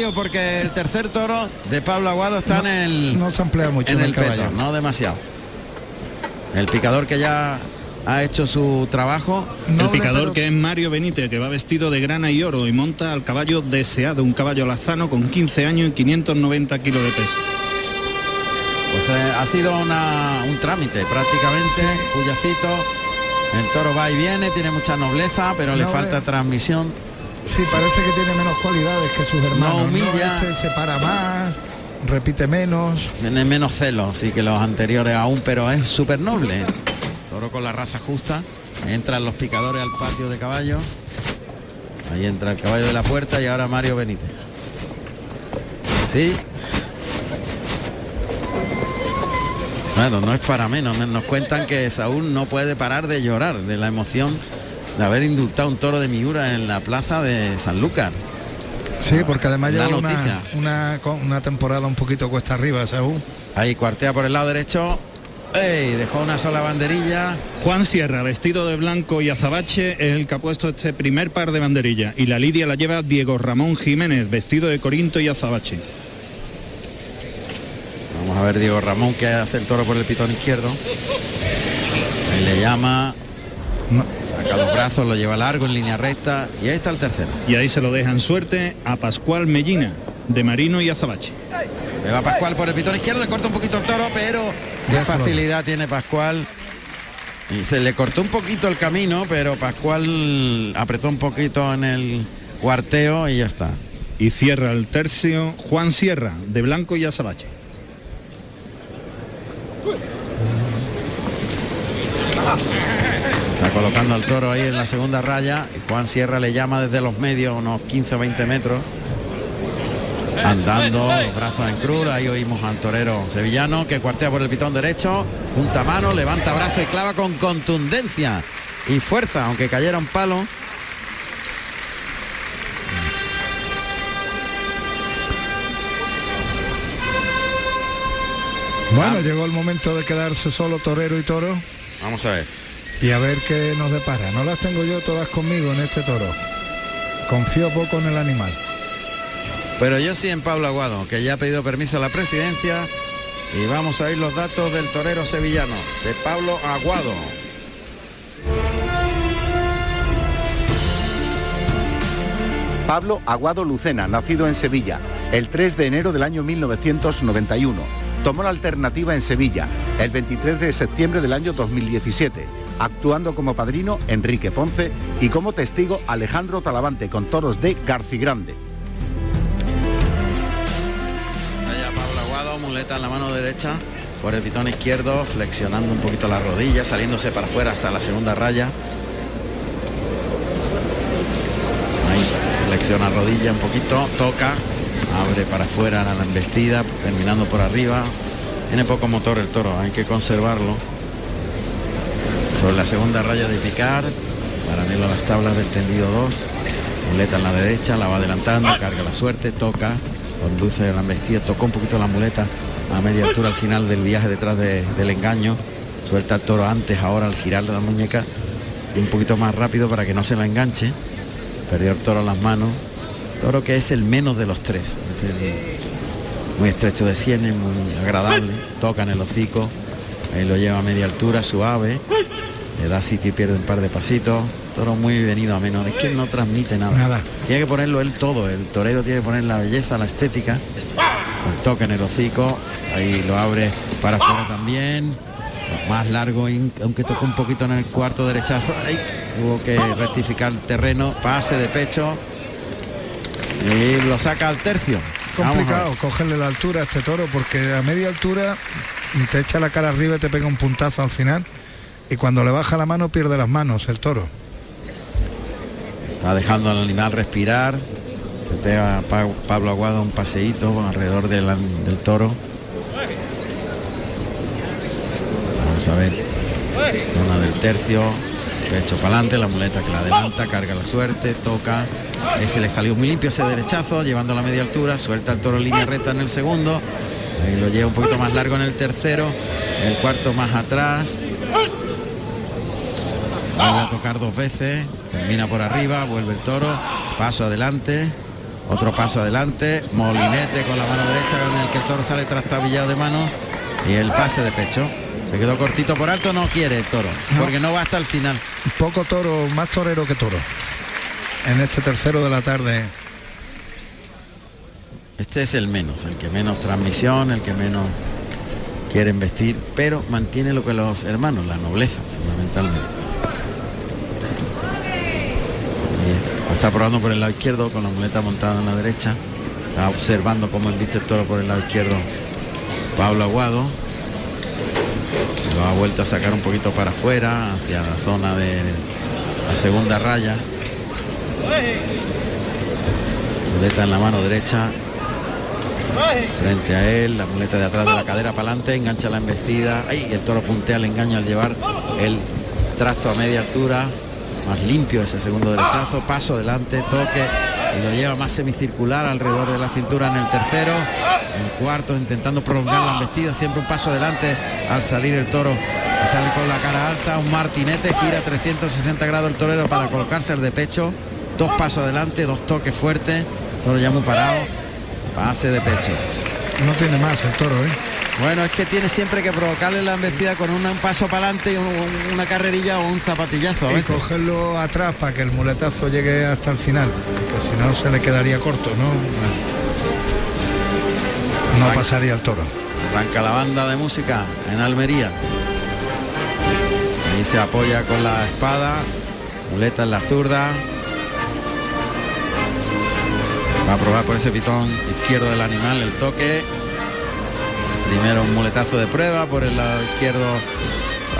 radio porque el tercer toro de Pablo Aguado está en el No se emplea mucho en en el el caballo. peto, no demasiado. El picador que ya ha hecho su trabajo. El Noble, picador pero- que es Mario Benítez, que va vestido de grana y oro y monta al caballo deseado, un caballo lazano con 15 años y 590 kilos de peso. Pues eh, ha sido una- un trámite prácticamente, Cuyacito. El toro va y viene, tiene mucha nobleza, pero le falta transmisión. Sí, parece que tiene menos cualidades que sus hermanos. humilla. Este se para más, repite menos. Tiene menos celo, sí que los anteriores aún, pero es súper noble. Toro con la raza justa. Entran los picadores al patio de caballos. Ahí entra el caballo de la puerta y ahora Mario Benítez. Sí. Bueno, no es para menos. Nos cuentan que Saúl no puede parar de llorar de la emoción de haber indultado un toro de Miura en la plaza de Sanlúcar. Sí, porque además lleva una, una, una temporada un poquito cuesta arriba, Saúl. Ahí cuartea por el lado derecho. ¡Ey! Dejó una sola banderilla. Juan Sierra, vestido de blanco y azabache, es el que ha puesto este primer par de banderillas. Y la lidia la lleva Diego Ramón Jiménez, vestido de corinto y azabache. Vamos a ver Diego Ramón que hace el toro por el pitón izquierdo. Ahí le llama. No. Saca los brazos, lo lleva largo en línea recta. Y ahí está el tercero. Y ahí se lo dejan suerte a Pascual Mellina, de Marino y Azabache. Le va Pascual por el pitón izquierdo, le corta un poquito el toro, pero qué Déjalo. facilidad tiene Pascual. Y se le cortó un poquito el camino, pero Pascual apretó un poquito en el cuarteo y ya está. Y cierra el tercio Juan Sierra, de blanco y azabache. Colocando al toro ahí en la segunda raya Juan Sierra le llama desde los medios unos 15 o 20 metros. Andando, los brazos en cruz, ahí oímos al torero sevillano que cuartea por el pitón derecho, junta mano, levanta brazo y clava con contundencia y fuerza, aunque cayera un palo. Bueno, Ah. llegó el momento de quedarse solo torero y toro Vamos a ver. Y a ver qué nos depara. No las tengo yo todas conmigo en este toro. Confío poco en el animal. Pero yo sí en Pablo Aguado, que ya ha pedido permiso a la presidencia y vamos a oír los datos del torero sevillano, de Pablo Aguado. Pablo Aguado Lucena, nacido en Sevilla, el 3 de enero del año 1991. Tomó la alternativa en Sevilla, el 23 de septiembre del año 2017, actuando como padrino Enrique Ponce y como testigo Alejandro Talavante con toros de Garcigrande. Allá Pablo Aguado, muleta en la mano derecha, por el pitón izquierdo, flexionando un poquito la rodilla, saliéndose para afuera hasta la segunda raya. Ahí, flexiona rodilla un poquito, toca, abre para afuera la embestida, terminando por arriba. Tiene poco motor el toro, hay que conservarlo. Sobre la segunda raya de picar, paralelo a las tablas del tendido 2, muleta en la derecha, la va adelantando, carga la suerte, toca, conduce la embestida, tocó un poquito la muleta a media altura al final del viaje detrás de- del engaño, suelta el toro antes, ahora al girar de la muñeca, un poquito más rápido para que no se la enganche, perdió el toro en las manos, toro que es el menos de los tres, es el- muy estrecho de sienes, muy agradable, toca en el hocico, ahí lo lleva a media altura, suave, le da sitio y pierde un par de pasitos, toro muy venido a menos, es que no transmite nada. Nada. Tiene que ponerlo él todo, el torero tiene que poner la belleza, la estética, el toque en el hocico, ahí lo abre para afuera también, más largo, aunque tocó un poquito en el cuarto derechazo, ahí tuvo que rectificar el terreno, pase de pecho y lo saca al tercio. Complicado cogerle la altura a este toro porque a media altura te echa la cara arriba y te pega un puntazo al final y cuando le baja la mano pierde las manos el toro. Está dejando al animal respirar. Se pega Pa- Pablo Aguado un paseíto alrededor del, toro. Vamos a ver. Zona del tercio. Pecho para adelante, la muleta que la adelanta, carga la suerte, toca. Ese le salió muy limpio ese derechazo, llevando a la media altura, suelta el toro en línea recta en el segundo. Ahí lo lleva un poquito más largo en el tercero. El cuarto más atrás. Vuelve a tocar dos veces, termina por arriba, vuelve el toro, paso adelante, Otro paso adelante, Molinete con la mano derecha con el que el toro sale trastabillado de mano y el pase de pecho. Se quedó cortito por alto, no quiere el toro, porque no va hasta el final. Poco toro, más torero que toro. En este tercero de la tarde. Este es el menos, el que menos transmisión, el que menos quieren vestir, pero mantiene lo que los hermanos, la nobleza, fundamentalmente. está probando por el lado izquierdo con la muleta montada en la derecha. Está observando cómo embiste el toro por el lado izquierdo Pablo Aguado. Lo ha vuelto a sacar un poquito para afuera, hacia la zona de la segunda raya. Muleta en la mano derecha. Frente a él, la muleta de atrás de la cadera para adelante, engancha la embestida. Ahí el toro puntea el engaño al llevar el trasto a media altura. Más limpio ese segundo derechazo, paso adelante, toque. Lo lleva más semicircular alrededor de la cintura en el tercero, el cuarto intentando prolongar la embestida, siempre un paso adelante al salir el toro que sale con la cara alta, un martinete, gira 360 grados el torero para colocarse al de pecho, dos pasos adelante, dos toques fuertes, toro ya muy parado, pase de pecho. No tiene más el toro, ¿eh? Bueno, es que tiene siempre que provocarle la embestida con un paso para adelante, una carrerilla o un zapatillazo. y cogerlo atrás para que el muletazo llegue hasta el final, que si no se le quedaría corto, ¿no? No pasaría el toro. Arranca la banda de música en Almería. Ahí se apoya con la espada, muleta en la zurda. Va a probar por ese pitón izquierdo del animal el toque Primero un muletazo de prueba por el lado izquierdo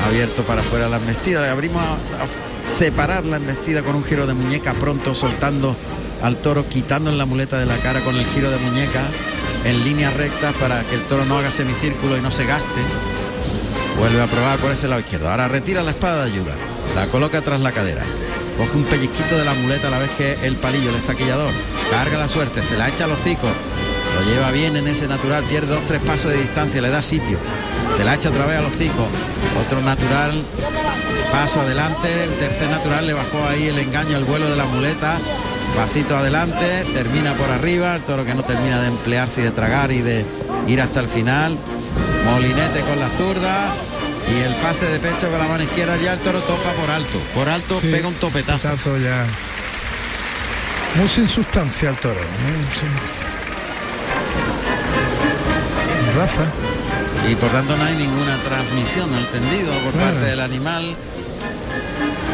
abierto para afuera la embestida. Abrimos a, separar la embestida con un giro de muñeca pronto, soltando al toro, quitando en la muleta de la cara con el giro de muñeca en línea recta para que el toro no haga semicírculo y no se gaste. Vuelve a probar por ese lado izquierdo. Ahora retira la espada de ayuda. La coloca tras la cadera. Coge un pellizquito de la muleta a la vez que el palillo, el estaquillador. Carga la suerte, se la echa a los hocico lo lleva bien en ese natural, pierde dos, tres pasos de distancia, le da sitio. Se la echa otra vez a los cinco. Otro natural, paso adelante. El tercer natural le bajó ahí el engaño al vuelo de la muleta. Pasito adelante, termina por arriba, el toro que no termina de emplearse y de tragar y de ir hasta el final. Molinete con la zurda y el pase de pecho con la mano izquierda ya el toro topa por alto. Por alto pega un topetazo. ya. Muy sin sustancia el toro. Y por tanto no hay ninguna transmisión al tendido por parte del animal.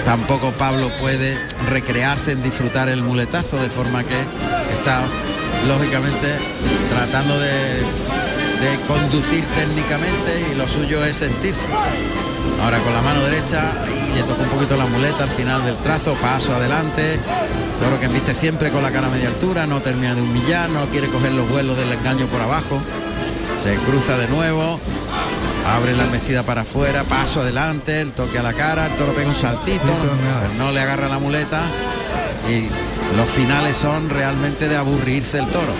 Tampoco Pablo puede recrearse en disfrutar el muletazo, de forma que está lógicamente tratando de, de conducir técnicamente y lo suyo es sentirse. Ahora con la mano derecha y le toca un poquito la muleta al final del trazo, paso adelante. Toro que viste siempre con la cara a media altura, no termina de humillar, no quiere coger los vuelos del engaño por abajo. Se cruza de nuevo. Abre la embestida para afuera, paso adelante, el toque a la cara, el toro pega un saltito, no le agarra la muleta y los finales son realmente de aburrirse el toro.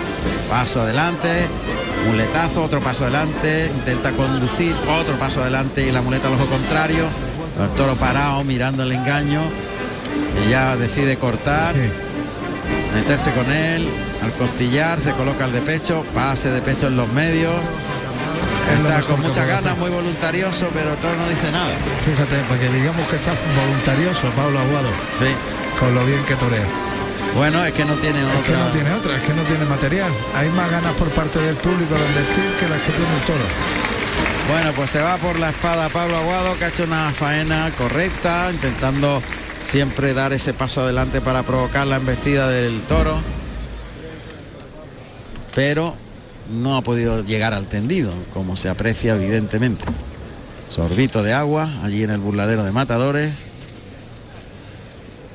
Paso adelante, muletazo, otro paso adelante, intenta conducir, otro paso adelante y la muleta al ojo contrario. El toro parado mirando el engaño y ya decide cortar, meterse con él, al costillar, se coloca el de pecho, pase de pecho en los medios. Está con muchas ganas, muy voluntarioso, pero todo no dice nada. Fíjate, para que digamos que está voluntarioso Pablo Aguado. Sí. Con lo bien que torea. Bueno, es que no tiene otra. Es que no tiene otra, es que no tiene material. Hay más ganas por parte del público de vestir que las que tiene el toro. Bueno, pues se va por la espada Pablo Aguado, que ha hecho una faena correcta, intentando siempre dar ese paso adelante para provocar la embestida del toro pero no ha podido llegar al tendido, como se aprecia evidentemente. Sorbito de agua allí en el burladero de matadores.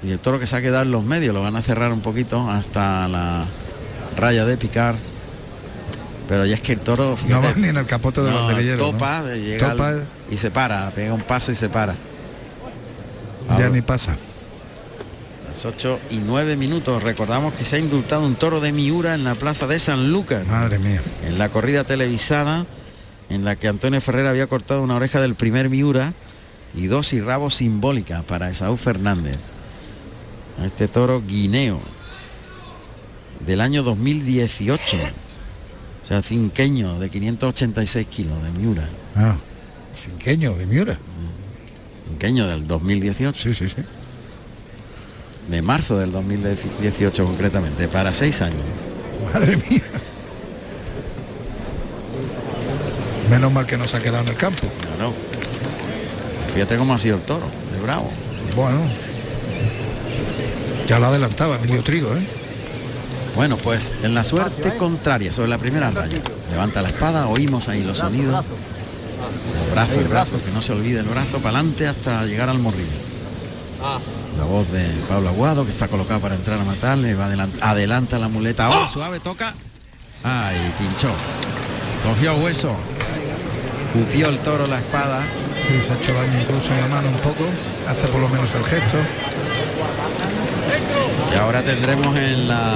Y el toro que se ha quedado en los medios lo van a cerrar un poquito hasta la raya de picar. Pero ya es que el toro no va ni en el capote de los banderilleros. Topa, y se para, pega un paso y se para. Ya ni pasa. 8 y 9 minutos. Recordamos que se ha indultado un toro de Miura en la plaza de San Lucas. Madre mía. En la corrida televisada en la que Antonio Ferrer había cortado una oreja del primer Miura y dos y rabos simbólicas para Esaú Fernández. Este toro guineo. del año 2018. O sea, cinqueño de 586 kilos de Miura. Ah, cinqueño de Miura. Cinqueño del 2018. Sí, sí, sí. De marzo del 2018 concretamente, para seis años. Madre mía. Menos mal que no se ha quedado en el campo. Claro. Fíjate cómo ha sido el toro, de bravo. Bueno. Ya lo adelantaba Emilio Trigo, ¿eh? Bueno, pues en la suerte contraria, sobre la primera raya. Levanta la espada, oímos ahí los sonidos. El brazo, el brazo, que no se olvide el brazo, para adelante hasta llegar al morrillo. La voz de Pablo Aguado, que está colocado para entrar a matar, le va adelant adelanta la muleta. Ahora suave, toca. Ay, pinchó. Cogió hueso. Cupió el toro la espada. Sí, se ha hecho daño incluso en la mano un poco. Hace por lo menos el gesto. Y ahora tendremos en la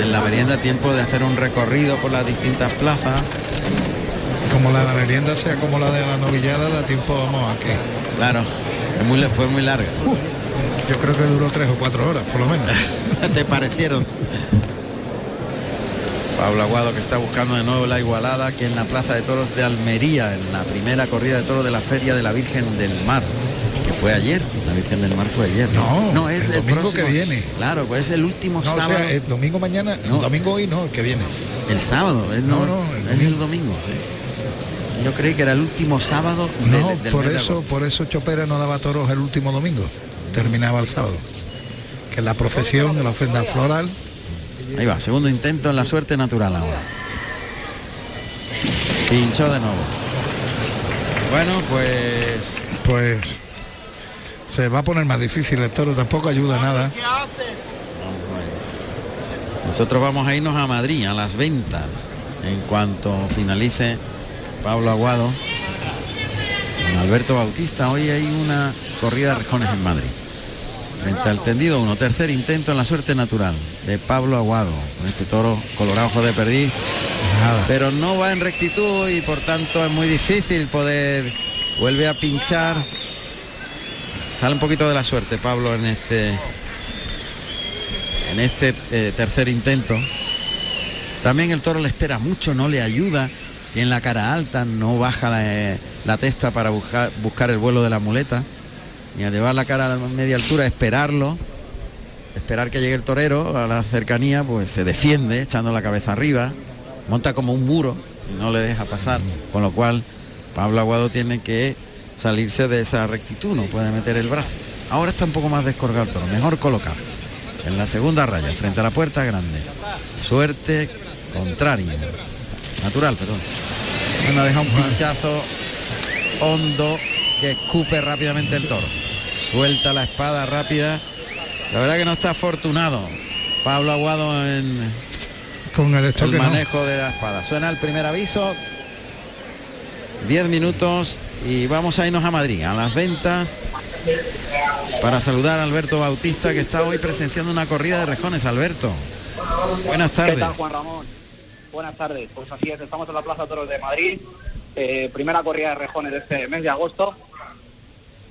en la merienda tiempo de hacer un recorrido por las distintas plazas. Como la de la merienda sea como la de la novillada, da tiempo, vamos, a que. Claro, es muy, fue muy larga. Uh, yo creo que duró tres o cuatro horas, por lo menos. ¿Te parecieron? Pablo Aguado que está buscando de nuevo la igualada aquí en la Plaza de Toros de Almería, en la primera corrida de toros de la Feria de la Virgen del Mar, fue ayer. La Virgen del Mar fue ayer. No, no es el, domingo próximo, que viene. Claro, pues es el último no, sábado. O sea, el domingo mañana, no. el domingo hoy no, el que viene. El sábado, es, no, no, el es el domingo. Sí. Yo creí que era el último sábado. No, del, del por de eso, por eso Chopera no daba toros el último domingo. Terminaba el sábado. Que la procesión, la ofrenda floral. Ahí va, segundo intento en la suerte natural ahora. Pinchó de nuevo. Bueno, pues Pues se va a poner más difícil el toro, tampoco ayuda nada. nosotros vamos a irnos a Madrid, a las ventas, en cuanto finalice Pablo Aguado. Con Alberto Bautista, hoy hay una corrida de rejones en Madrid. Frente al tendido uno, tercer intento en la suerte natural de Pablo Aguado, con este toro colorado ojo de perdiz. Nada. Pero no va en rectitud y por tanto es muy difícil poder vuelve a pinchar. Sale un poquito de la suerte Pablo en este en este eh, tercer intento. También el toro le espera mucho, no le ayuda. Tiene la cara alta, no baja la, eh, testa para buscar, buscar el vuelo de la muleta. Ni a llevar la cara a media altura, esperarlo. Esperar que llegue el torero a la cercanía, pues se defiende echando la cabeza arriba. Monta como un muro y no le deja pasar. Con lo cual Pablo Aguado tiene que salirse de esa rectitud, no puede meter el brazo. Ahora está un poco más descolgado el toro, mejor colocado. En la segunda raya, frente a la puerta grande. Suerte contraria. Natural, perdón. Bueno, deja un pinchazo hondo que escupe rápidamente el toro. Suelta la espada rápida. La verdad que no está afortunado. Pablo Aguado en Con el no. manejo de la espada. Suena el primer aviso. 10 minutos y vamos a irnos a Madrid, a las ventas, para saludar a Alberto Bautista, que está hoy presenciando una corrida de rejones. Alberto, buenas ¿Qué tardes. tal, Juan Ramón? Buenas tardes. Pues así es, estamos en la Plaza Toros de Madrid, eh, primera corrida de rejones de este mes de agosto,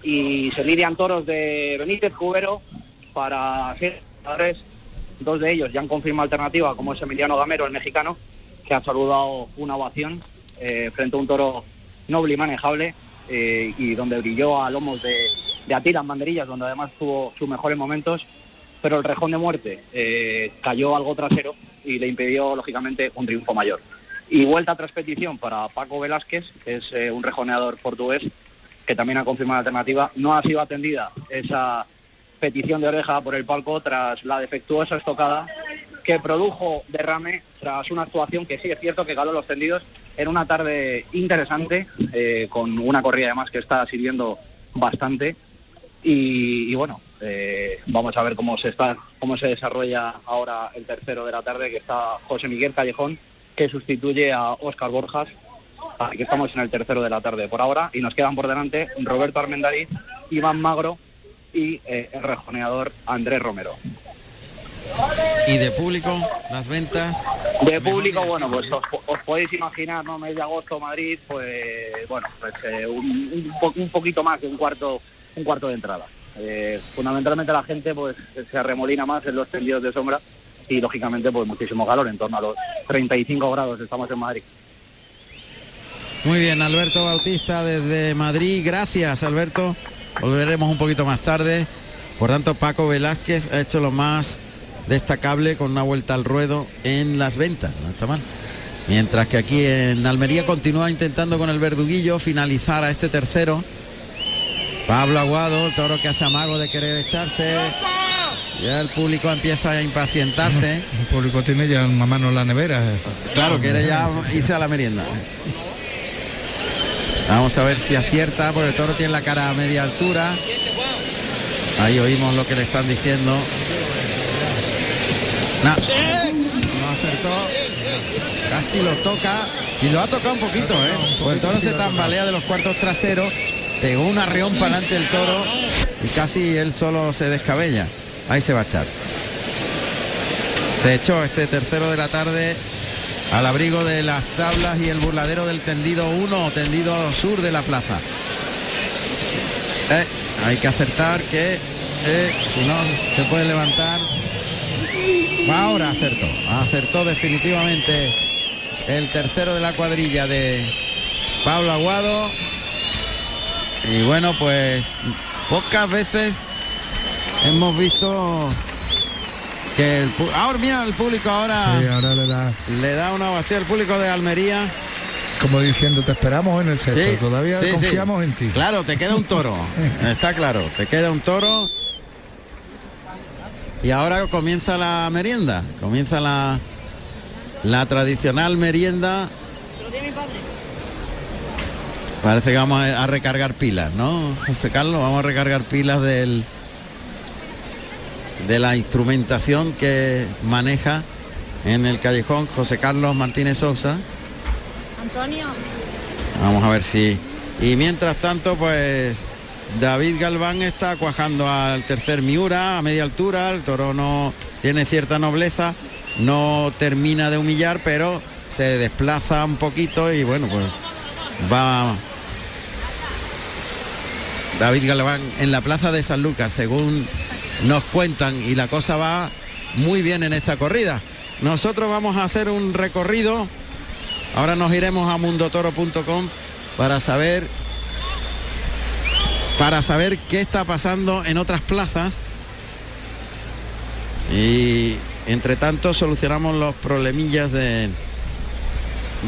y se lidian toros de Benítez Cubero para ser. Dos de ellos ya han confirmado alternativa, como es Emiliano Gamero, el mexicano, que ha saludado una ovación eh, frente a un toro noble y manejable, eh, y donde brilló a lomos de, de Atila en banderillas, donde además tuvo sus mejores momentos, pero el rejón de muerte eh, cayó algo trasero y le impidió lógicamente un triunfo mayor. Y vuelta tras petición para Paco Velázquez, que es eh, un rejoneador portugués, que también ha confirmado la alternativa. No ha sido atendida esa petición de oreja por el palco tras la defectuosa estocada que produjo derrame tras una actuación que sí es cierto que caló los tendidos en una tarde interesante, eh, con una corrida además que está sirviendo bastante. Y, bueno, eh, vamos a ver cómo se está, cómo se desarrolla ahora el tercero de la tarde, que está José Miguel Callejón, que sustituye a Óscar Borjas. Aquí estamos en el tercero de la tarde por ahora y nos quedan por delante Roberto Armendariz, Iván Magro y eh, el rejoneador Andrés Romero. Y de público, las ventas. De público, bueno, pues os, os podéis imaginar, ¿no? Mes de agosto, Madrid, pues bueno, pues eh, un, un poquito más de un cuarto, un cuarto de entrada. Eh, fundamentalmente la gente pues se arremolina más en los tendidos de sombra y lógicamente pues muchísimo calor, en torno a los 35 grados estamos en Madrid. Muy bien, Alberto Bautista desde Madrid. Gracias, Alberto. Volveremos un poquito más tarde. Por tanto, Paco Velázquez ha hecho lo más destacable con una vuelta al ruedo en las ventas. No está mal. Mientras que aquí en Almería continúa intentando con el verduguillo finalizar a este tercero. Pablo Aguado, el toro que hace amago de querer echarse. Ya el público empieza a impacientarse. El público tiene ya una mano en la nevera. Claro, quiere ya irse a la merienda. Vamos a ver si acierta, porque el toro tiene la cara a media altura. Ahí oímos lo que le están diciendo. No, no acertó. Casi lo toca. Y lo ha tocado un poquito, ¿eh? Pues el toro se tambalea de los cuartos traseros. Pegó un arreón para adelante el toro. Y casi él solo se descabella. Ahí se va a echar. Se echó este tercero de la tarde al abrigo de las tablas y el burladero del tendido 1, tendido sur de la plaza. Eh, hay que acertar que eh, si no se puede levantar. Ahora acertó, acertó definitivamente el tercero de la cuadrilla de Pablo Aguado. Y bueno, pues pocas veces hemos visto que el ahora mira el público ahora, sí, ahora le da. le da una vacía al público de Almería. Como diciendo te esperamos en el sexto todavía confiamos en ti claro te queda un toro está claro te queda un toro y ahora comienza la merienda comienza la la tradicional merienda parece que vamos a recargar pilas no José Carlos vamos a recargar pilas del de la instrumentación que maneja en el callejón José Carlos Martínez Sousa. Antonio. Vamos a ver si. Y mientras tanto, pues David Galván está cuajando al tercer Miura a media altura. El toro no tiene cierta nobleza, no termina de humillar, pero se desplaza un poquito y bueno, pues va David Galván en la plaza de San Lucas, según nos cuentan y la cosa va muy bien en esta corrida. Nosotros vamos a hacer un recorrido. Ahora nos iremos a mundotoro.com para saber para saber qué está pasando en otras plazas. Y entre tanto solucionamos los problemillas de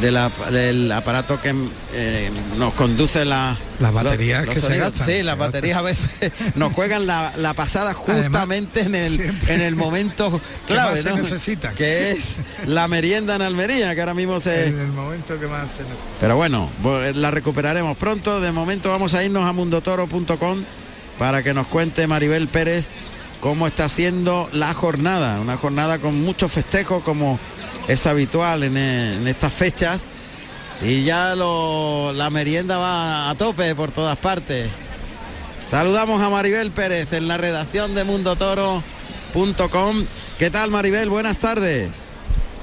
del aparato que eh, nos conduce la, las baterías que se gastan. Sí, las baterías a veces nos juegan la, pasada justamente en el en el momento clave, se necesita. Que es la merienda en Almería, que ahora mismo se. En el momento que más se necesita. Pero bueno, la recuperaremos pronto. De momento vamos a irnos a mundotoro.com para que nos cuente Maribel Pérez cómo está siendo la jornada. Una jornada con muchos festejos como es habitual en, estas fechas y ya la merienda va a tope por todas partes. Saludamos a Maribel Pérez en la redacción de mundotoro.com. ¿Qué tal Maribel? Buenas tardes.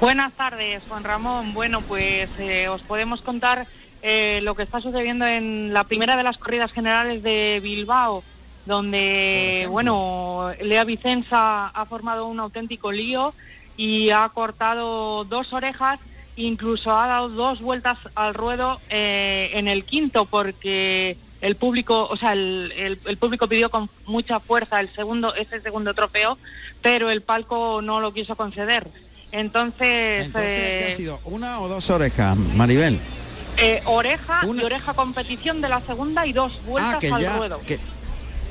Buenas tardes, Juan Ramón. Bueno, pues eh, os podemos contar eh, lo que está sucediendo en la primera de las corridas generales de Bilbao, donde, bueno, Lea Vicenza ha formado un auténtico lío y ha cortado dos orejas, incluso ha dado dos vueltas al ruedo eh, en el quinto porque el público, o sea, el, público pidió con mucha fuerza el segundo, ese segundo trofeo, pero el palco no lo quiso conceder. Entonces, ¿qué ha eh, sido? ¿Una o dos orejas, Maribel? Eh, oreja y oreja competición de la segunda y dos vueltas ah, al ruedo.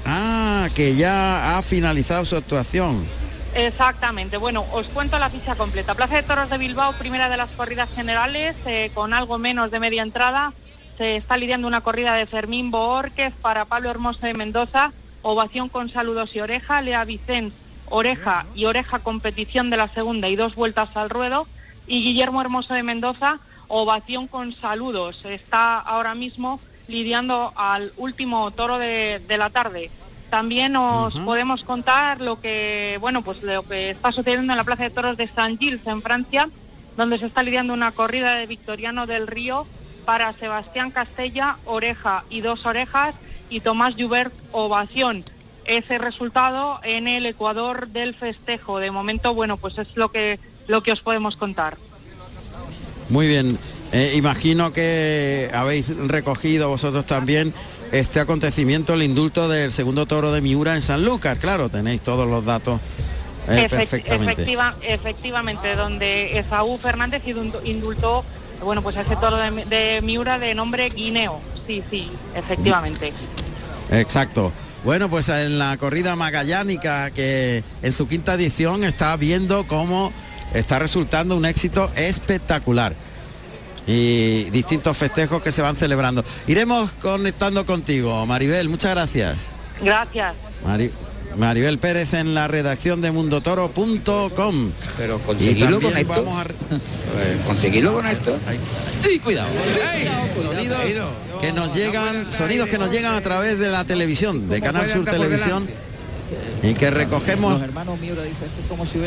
ah, que ya ha finalizado su actuación. Exactamente. Bueno, os cuento la ficha completa. Plaza de Toros de Bilbao, primera de las corridas generales, eh, con algo menos de media entrada. Se está lidiando una corrida de Fermín Boorquez para Pablo Hermoso de Mendoza, ovación con saludos y oreja, Lea Vicente, oreja y oreja competición de la segunda y dos vueltas al ruedo. Y Guillermo Hermoso de Mendoza, ovación con saludos. Está ahora mismo lidiando al último toro de la tarde. También os podemos contar lo que, bueno, pues lo que está sucediendo en la Plaza de Toros de San Gilles, en Francia, donde se está lidiando una corrida de Victoriano del Río para Sebastián Castella, oreja y dos orejas, y Tomás Jubert, ovación. ese resultado en el Ecuador del festejo. De momento, bueno, pues es lo que lo que os podemos contar. Muy bien. Eh, imagino que habéis recogido vosotros también este acontecimiento, el indulto del segundo toro de Miura en San Lucas. Claro, tenéis todos los datos eh, perfectamente. efectivamente, donde Esaú Fernández indultó, bueno, pues ese toro de, Miura de nombre Guineo. Sí, sí, efectivamente. Exacto. Bueno, pues en la corrida magallánica que en su quinta edición está viendo cómo está resultando un éxito espectacular y distintos festejos que se van celebrando. Iremos conectando contigo, Maribel, muchas gracias. Gracias. Maribel Pérez en la redacción de mundotoro.com. Pero conseguirlo con esto. Conseguirlo con esto. cuidado. Sonidos que nos llegan, sonidos que nos llegan a través de la televisión, de Canal Sur Televisión y que recogemos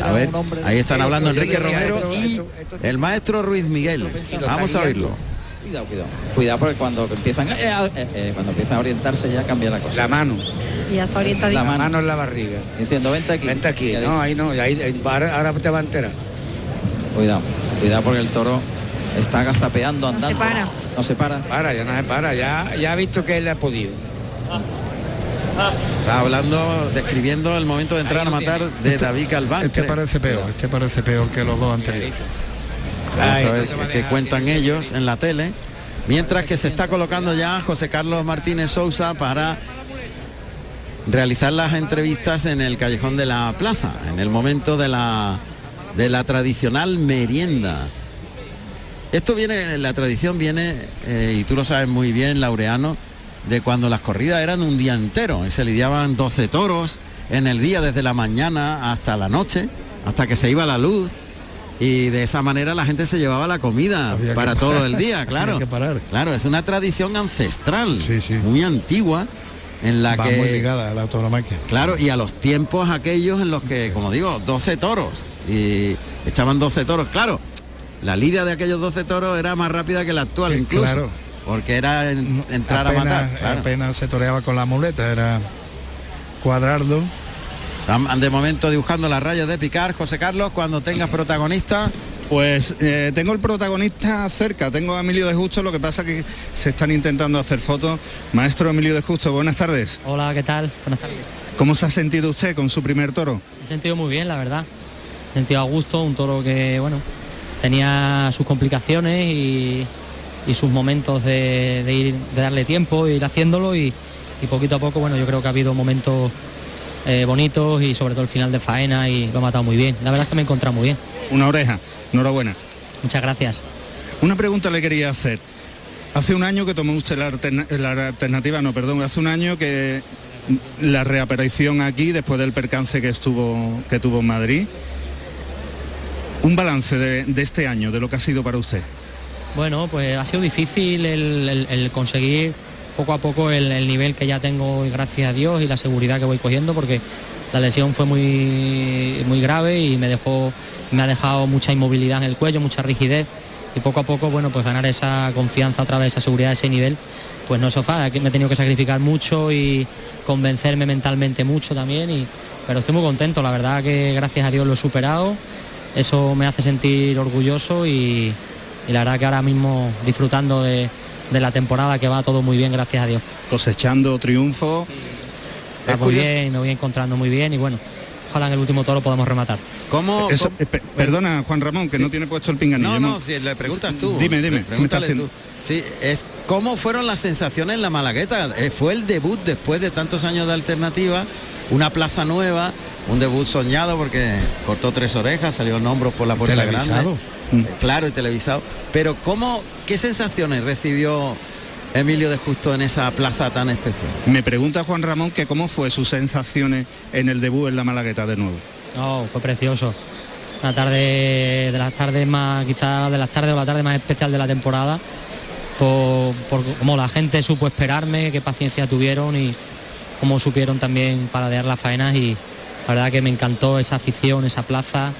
a ver ahí están hablando Enrique Romero y el maestro Ruiz Miguel vamos a oírlo cuidado cuidado cuidado porque cuando empiezan eh, eh, eh, cuando empiezan a orientarse ya cambia la cosa la mano ya está orientadito. La mano en la barriga. Diciendo, vente aquí. Vente aquí. No, ahí no. Ahí, ahora, te va a enterar. Cuidado, cuidado porque el toro está agazapeando, andando. No se para. No se para. Para, ya no se para. Ya, ya ha visto que él ha podido. Está hablando, describiendo el momento de entrar a matar de este- David Calván. Este parece peor, este parece peor que los dos anteriores. Vamos a ver qué cuentan ellos en la tele. Mientras que se está colocando ya José Carlos Martínez Sousa para realizar las entrevistas en el callejón de la plaza, en el momento de la de la tradicional merienda. Esto viene, la tradición viene, eh, y tú lo sabes muy bien, Laureano, de cuando las corridas eran un día entero. Y se lidiaban 12 toros en el día, desde la mañana hasta la noche, hasta que se iba la luz. Y de esa manera la gente se llevaba la comida para todo el día, claro. Claro, es una tradición ancestral, muy antigua, en la que muy ligada a la autonomaquia. Claro, y a los tiempos aquellos en los que, como digo, 12 toros y echaban 12 toros, claro. La lidia de aquellos 12 toros era más rápida que la actual incluso. Claro. Porque era entrar a matar. Apenas se toreaba con la muleta, era cuadrardo. De momento dibujando las rayas de picar, José Carlos, cuando tengas protagonista. Pues eh, tengo el protagonista cerca, tengo a Emilio de Justo, lo que pasa que se están intentando hacer fotos. Maestro Emilio de Justo, buenas tardes. Hola, ¿qué tal? Buenas tardes. ¿Cómo se ha sentido usted con su primer toro? Me he sentido muy bien, la verdad. he sentido a gusto, un toro que, bueno, tenía sus complicaciones y, sus momentos de, ir, de darle tiempo, ir haciéndolo y, poquito a poco, bueno, yo creo que ha habido momentos eh, bonitos y sobre todo el final de faena y lo ha matado muy bien. La verdad es que me he encontrado muy bien. Una oreja. Enhorabuena. Muchas gracias. Una pregunta le quería hacer. Hace un año que tomó usted la, alternativa, no, perdón, hace un año que la reaparición aquí después del percance que estuvo que tuvo en Madrid. Un balance de, este año, de lo que ha sido para usted. Bueno, pues ha sido difícil el, conseguir poco a poco el, nivel que ya tengo, gracias a Dios, y la seguridad que voy cogiendo, porque la lesión fue muy, muy grave y me dejó me ha dejado mucha inmovilidad en el cuello, mucha rigidez. Y poco a poco, bueno, pues ganar esa confianza a través de esa seguridad, ese nivel, pues no es sofá, me he tenido que sacrificar mucho y convencerme mentalmente mucho también, y, pero estoy muy contento, la verdad que gracias a Dios lo he superado, eso me hace sentir orgulloso y, la verdad que ahora mismo disfrutando de, la temporada que va todo muy bien, gracias a Dios. Cosechando triunfo. muy bien, me voy encontrando muy bien y bueno, ojalá en el último toro podamos rematar. ¿Cómo? Eh, perdona, Juan Ramón, que no tiene puesto el pinganillo. No, no, si le preguntas tú. Dime, dime. Pregúntale tú. Sí, es cómo fueron las sensaciones en la Malagueta. Eh, fue el debut después de tantos años de alternativa, una plaza nueva, un debut soñado porque cortó tres orejas, salió en hombros por la puerta grande. Eh, claro, y televisado. Pero cómo, qué sensaciones recibió Emilio de Justo en esa plaza tan especial. Me pregunta Juan Ramón que cómo fue sus sensaciones en el debut en la Malagueta de nuevo. No, fue precioso. La tarde de las tardes más, quizás de las tardes o la tarde más especial de la temporada. Por, cómo la gente supo esperarme, qué paciencia tuvieron y cómo supieron también paladear las faenas y la verdad que me encantó esa afición, esa plaza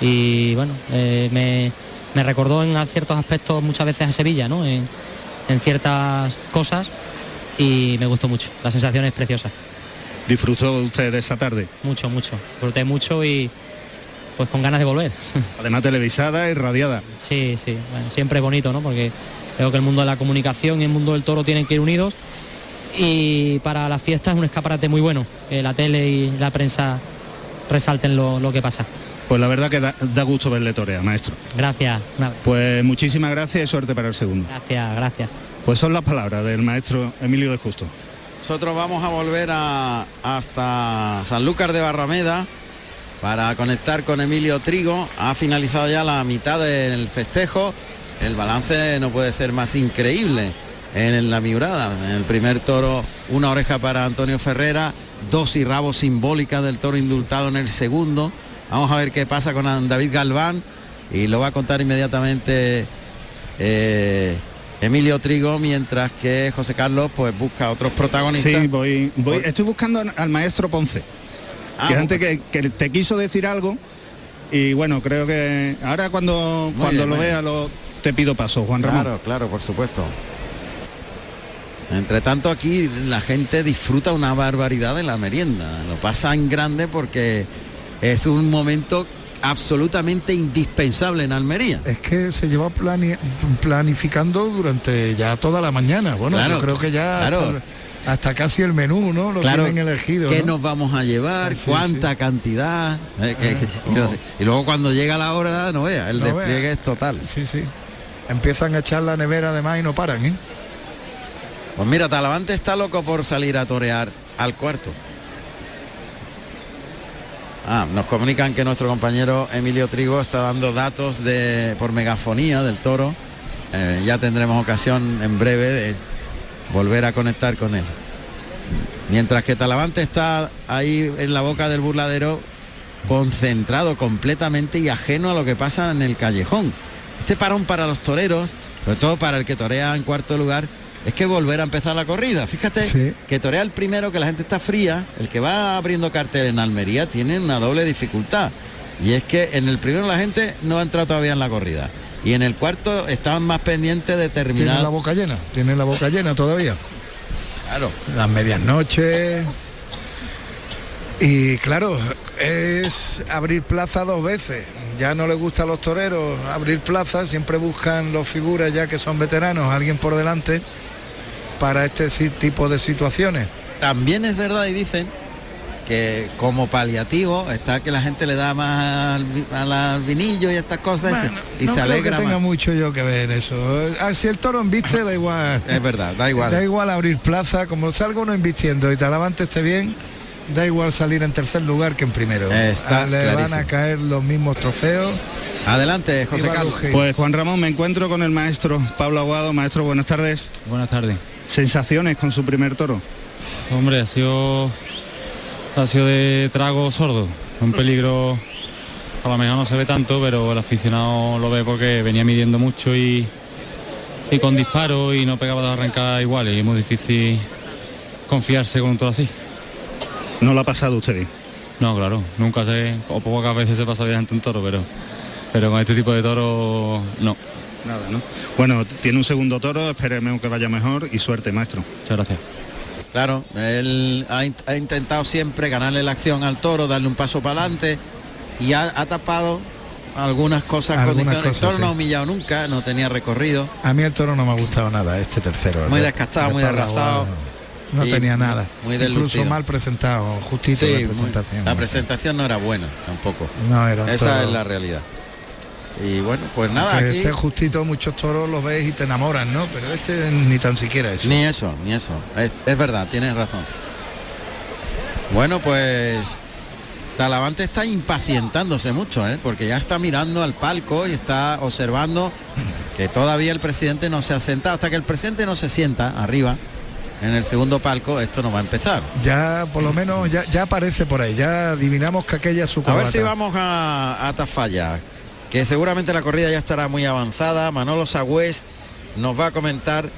y bueno, eh, me, recordó en ciertos aspectos muchas veces a Sevilla, ¿no? En, en ciertas cosas y me gustó mucho. La sensación es preciosa. ¿Disfrutó usted de esa tarde? Mucho, mucho. Disfruté mucho y pues con ganas de volver. Además televisada y radiada. Sí, sí. Bueno, siempre es bonito, ¿no? Porque creo que el mundo de la comunicación y el mundo del toro tienen que ir unidos. Y para las fiestas es un escaparate muy bueno. Que la tele y la prensa resalten lo, lo que pasa. Pues la verdad que da, da gusto verle torear, maestro. Gracias. Pues muchísimas gracias y suerte para el segundo. Gracias, gracias. Pues son las palabras del maestro Emilio de Justo. Nosotros vamos a volver a, hasta Sanlúcar de Barrameda para conectar con Emilio Trigo. Ha finalizado ya la mitad del festejo. El balance no puede ser más increíble en la miurada. En el primer toro, una oreja para Antonio Ferrera, dos y rabos simbólicas del toro indultado en el segundo. Vamos a ver qué pasa con David Galván y lo va a contar inmediatamente eh, Emilio Trigo, mientras que José Carlos pues busca otros protagonistas. Sí, voy, voy estoy buscando al maestro Ponce, Ah, que antes que, que te quiso decir algo y bueno, creo que ahora cuando, cuando bien, lo vea lo, te pido paso, Juan Ramón. Claro, claro, por supuesto. Entre tanto aquí la gente disfruta una barbaridad de la merienda. Lo pasa en grande porque es un momento absolutamente indispensable en Almería. Es que se lleva plani- planificando durante ya toda la mañana. Bueno, Claro, yo creo que ya claro. hasta, hasta casi el menú, ¿no? Lo Claro, tienen elegido. ¿Qué ¿no? nos vamos a llevar? Sí, ¿Cuánta cantidad? Eh, que- y, lo- y luego cuando llega la hora, no vea, el No despliegue vea. es total. Sí, sí. Empiezan a echar la nevera además y no paran, ¿eh? Pues mira, Talavante está loco por salir a torear al cuarto. Ah, nos comunican que nuestro compañero Emilio Trigo está dando datos de por megafonía del toro. Eh, ya tendremos ocasión en breve de volver a conectar con él. Mientras que Talavante está ahí en la boca del burladero, concentrado completamente y ajeno a lo que pasa en el callejón. Este parón para los toreros, sobre todo para el que torea en cuarto lugar, es que volver a empezar la corrida. Fíjate Sí. que torea el primero, que la gente está fría, el que va abriendo cartel en Almería tiene una doble dificultad. Y es que en el primero la gente no ha entrado todavía en la corrida. Y en el cuarto estaban más pendientes de Tienen terminar. la boca llena, tienen la boca llena todavía. Claro. Las medias noches. Y claro, es abrir plaza dos veces. Ya no les gusta a los toreros abrir plaza, siempre buscan los figuras ya que son veteranos, alguien por delante para este tipo de situaciones. También es verdad y dicen que como paliativo está que la gente le da más al, al- al vinillo y estas cosas y se- Bueno, y no se creo alegra que tenga más. mucho yo que ver eso. Ah, si el toro embiste, da igual. Es verdad, da igual. Da igual abrir plaza, como salga uno invistiendo y Talavante esté bien, da igual salir en tercer lugar que en primero. Está Ah, Le van a caer los mismos trofeos. Adelante, José Carlos. Pues Juan Ramón, me encuentro con el maestro Pablo Aguado. Maestro, buenas tardes. Buenas tardes. Sensaciones con su primer toro. Hombre, ha sido ha sido de trago sordo. Un peligro a lo mejor no se ve tanto, pero el aficionado lo ve porque venía midiendo mucho y, y con disparo y no pegaba de arrancar igual y es muy difícil confiarse con un toro así. No lo ha pasado usted bien. No, claro, nunca sé, o pocas veces se pasa bien ante un toro, pero pero con este tipo de toro no. Nada, ¿no? Bueno, tiene un segundo toro, esperemos que vaya mejor y suerte, maestro. Muchas gracias. Claro, él ha, in- ha intentado siempre ganarle la acción al toro, darle un paso para adelante y ha, ha tapado algunas cosas, Algunas condiciones. cosas, el toro no ha humillado nunca, no tenía recorrido. A mí el toro no me ha gustado nada, este tercero. Muy descastado, de muy. Aguado. No tenía muy- nada. muy Incluso deslucido. mal presentado, justito Sí, muy- presentación. la presentación no era buena tampoco. No era un Esa toro. es la realidad. Y bueno, pues nada, Aunque aquí este justito, muchos toros los ves y te enamoran, ¿no? Pero este ni tan siquiera eso. ni eso, ni eso. Es, es verdad, tienes razón. Bueno, pues Talavante está impacientándose mucho, ¿eh? porque ya está mirando al palco y está observando que todavía el presidente no se ha sentado. Hasta que el presidente no se sienta arriba, en el segundo palco, esto no va a empezar. Ya por lo menos ya, ya aparece por ahí, ya adivinamos que aquella es su A ver si vamos a, a Tafalla, que seguramente la corrida ya estará muy avanzada. Manolo Sagüez nos va a comentar.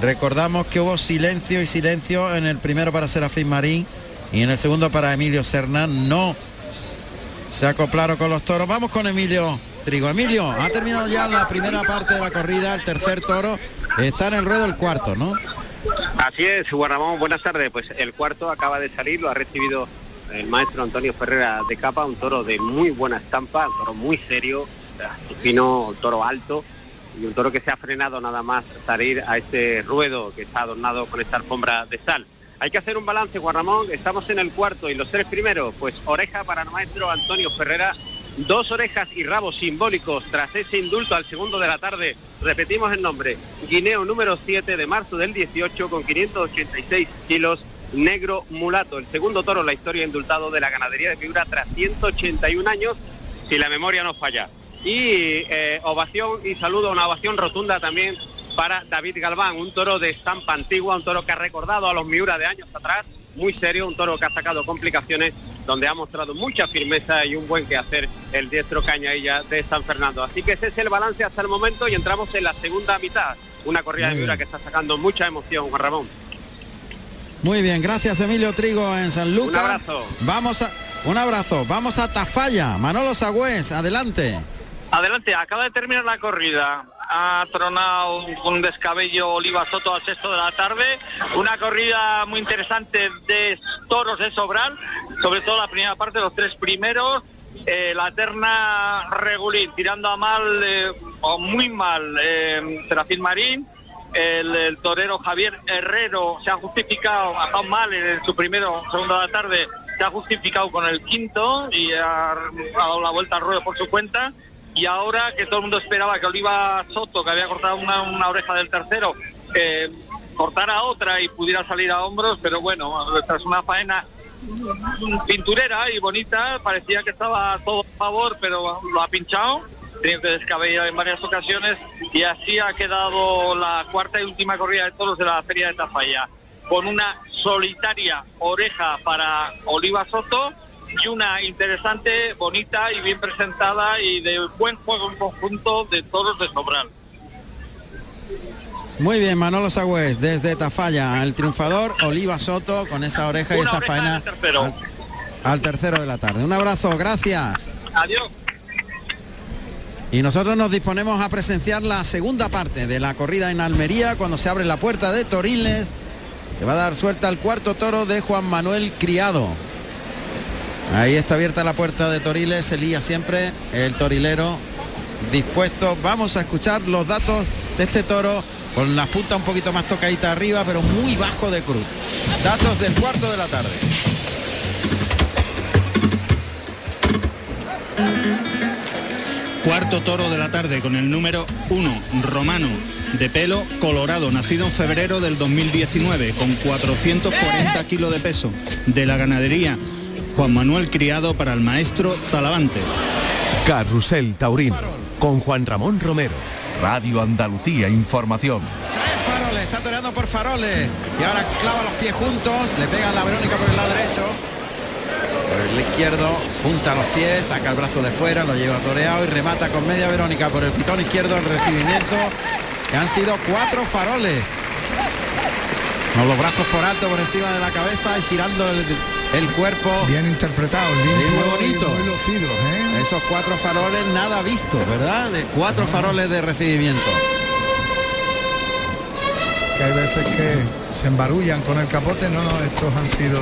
Recordamos que hubo silencio y silencio en el primero para Serafín Marín y en el segundo para Emilio Cernán. No se acoplaron con los toros. Vamos con Emilio Trigo. Emilio, ha terminado ya la primera parte de la corrida, el tercer toro. Está en el ruedo el cuarto, ¿no? Así es, Juan Ramón, buenas tardes. Pues el cuarto acaba de salir, lo ha recibido el maestro Antonio Ferrera de Capa, un toro de muy buena estampa, un toro muy serio, fino, un toro alto y un toro que se ha frenado nada más salir a este ruedo que está adornado con esta alfombra de sal. Hay que hacer un balance, Juan Ramón, estamos en el cuarto y los tres primeros, pues oreja para el maestro Antonio Ferrera, dos orejas y rabos simbólicos tras ese indulto al segundo de la tarde. Repetimos el nombre, Guineo número 7 de marzo del 18 con 586 kilos, negro mulato, el segundo toro en la historia indultado de la ganadería de figura tras 181 años, si la memoria no falla. Y eh, ovación y saludo, una ovación rotunda también para David Galván, un toro de estampa antigua, un toro que ha recordado a los Miura de años atrás, muy serio, un toro que ha sacado complicaciones, donde ha mostrado mucha firmeza y un buen quehacer el diestro cañailla de San Fernando. Así que ese es el balance hasta el momento y entramos en la segunda mitad. Una corrida de Miura que está sacando mucha emoción, Juan Ramón. Muy bien, gracias Emilio Trigo en San Lucas. Un abrazo. Vamos a un abrazo. Vamos a Tafalla. Manolo Sagüez, adelante. Adelante, acaba de terminar la corrida. Ha tronado un descabello Oliva Soto al sexto de la tarde. Una corrida muy interesante de toros de Sobral, sobre todo la primera parte, los tres primeros. Eh, la terna regulín, tirando a mal eh, o muy mal eh, Serafín Marín. El, torero Javier Herrero se ha justificado, ha estado mal en su primero, segundo de la tarde, se ha justificado con el quinto y ha, dado la vuelta al ruedo por su cuenta. Y ahora que todo el mundo esperaba que Oliva Soto, que había cortado una, oreja del tercero, eh, cortara otra y pudiera salir a hombros, pero bueno, tras una faena pinturera y bonita, parecía que estaba todo a favor, pero lo ha pinchado, tenía que descabellar en varias ocasiones y así ha quedado la cuarta y última corrida de toros de la feria de Tafalla, con una solitaria oreja para Oliva Soto y una interesante, bonita y bien presentada y de buen juego en conjunto de toros de Sobral. Muy bien, Manolo Sagüez, desde Tafalla, el triunfador Oliva Soto con esa oreja y esa oreja faena del tercero. al, al tercero de la tarde. Un abrazo, gracias. Adiós. Y nosotros nos disponemos a presenciar la segunda parte de la corrida en Almería cuando se abre la puerta de Toriles. Se va a dar suelta al cuarto toro de Juan Manuel Criado. Ahí está abierta la puerta de Toriles, Elías siempre, el torilero dispuesto. Vamos a escuchar los datos de este toro con la punta un poquito más tocadita arriba, pero muy bajo de cruz. Datos del cuarto de la tarde. Cuarto toro de la tarde con el número 1, Romano, de pelo colorado, nacido en febrero del 2019, con 440 kilos de peso, de la ganadería Juan Manuel Criado para el maestro Talavante. Carrusel Taurino con Juan Ramón Romero. Radio Andalucía Información. Faroles, está toreando por Faroles. Y ahora clava los pies juntos, le pega a la Verónica por el lado derecho. Por el izquierdo, junta los pies, saca el brazo de fuera, lo lleva toreado y remata con media Verónica por el pitón izquierdo el recibimiento. Que han sido cuatro faroles. Con los brazos por alto por encima de la cabeza y girando el, el cuerpo. Bien interpretado, y bonito. muy lucido, ¿eh? Esos cuatro faroles nada visto, ¿verdad? De cuatro faroles de recibimiento. Que hay veces que se embarullan con el capote, no, no, estos han sido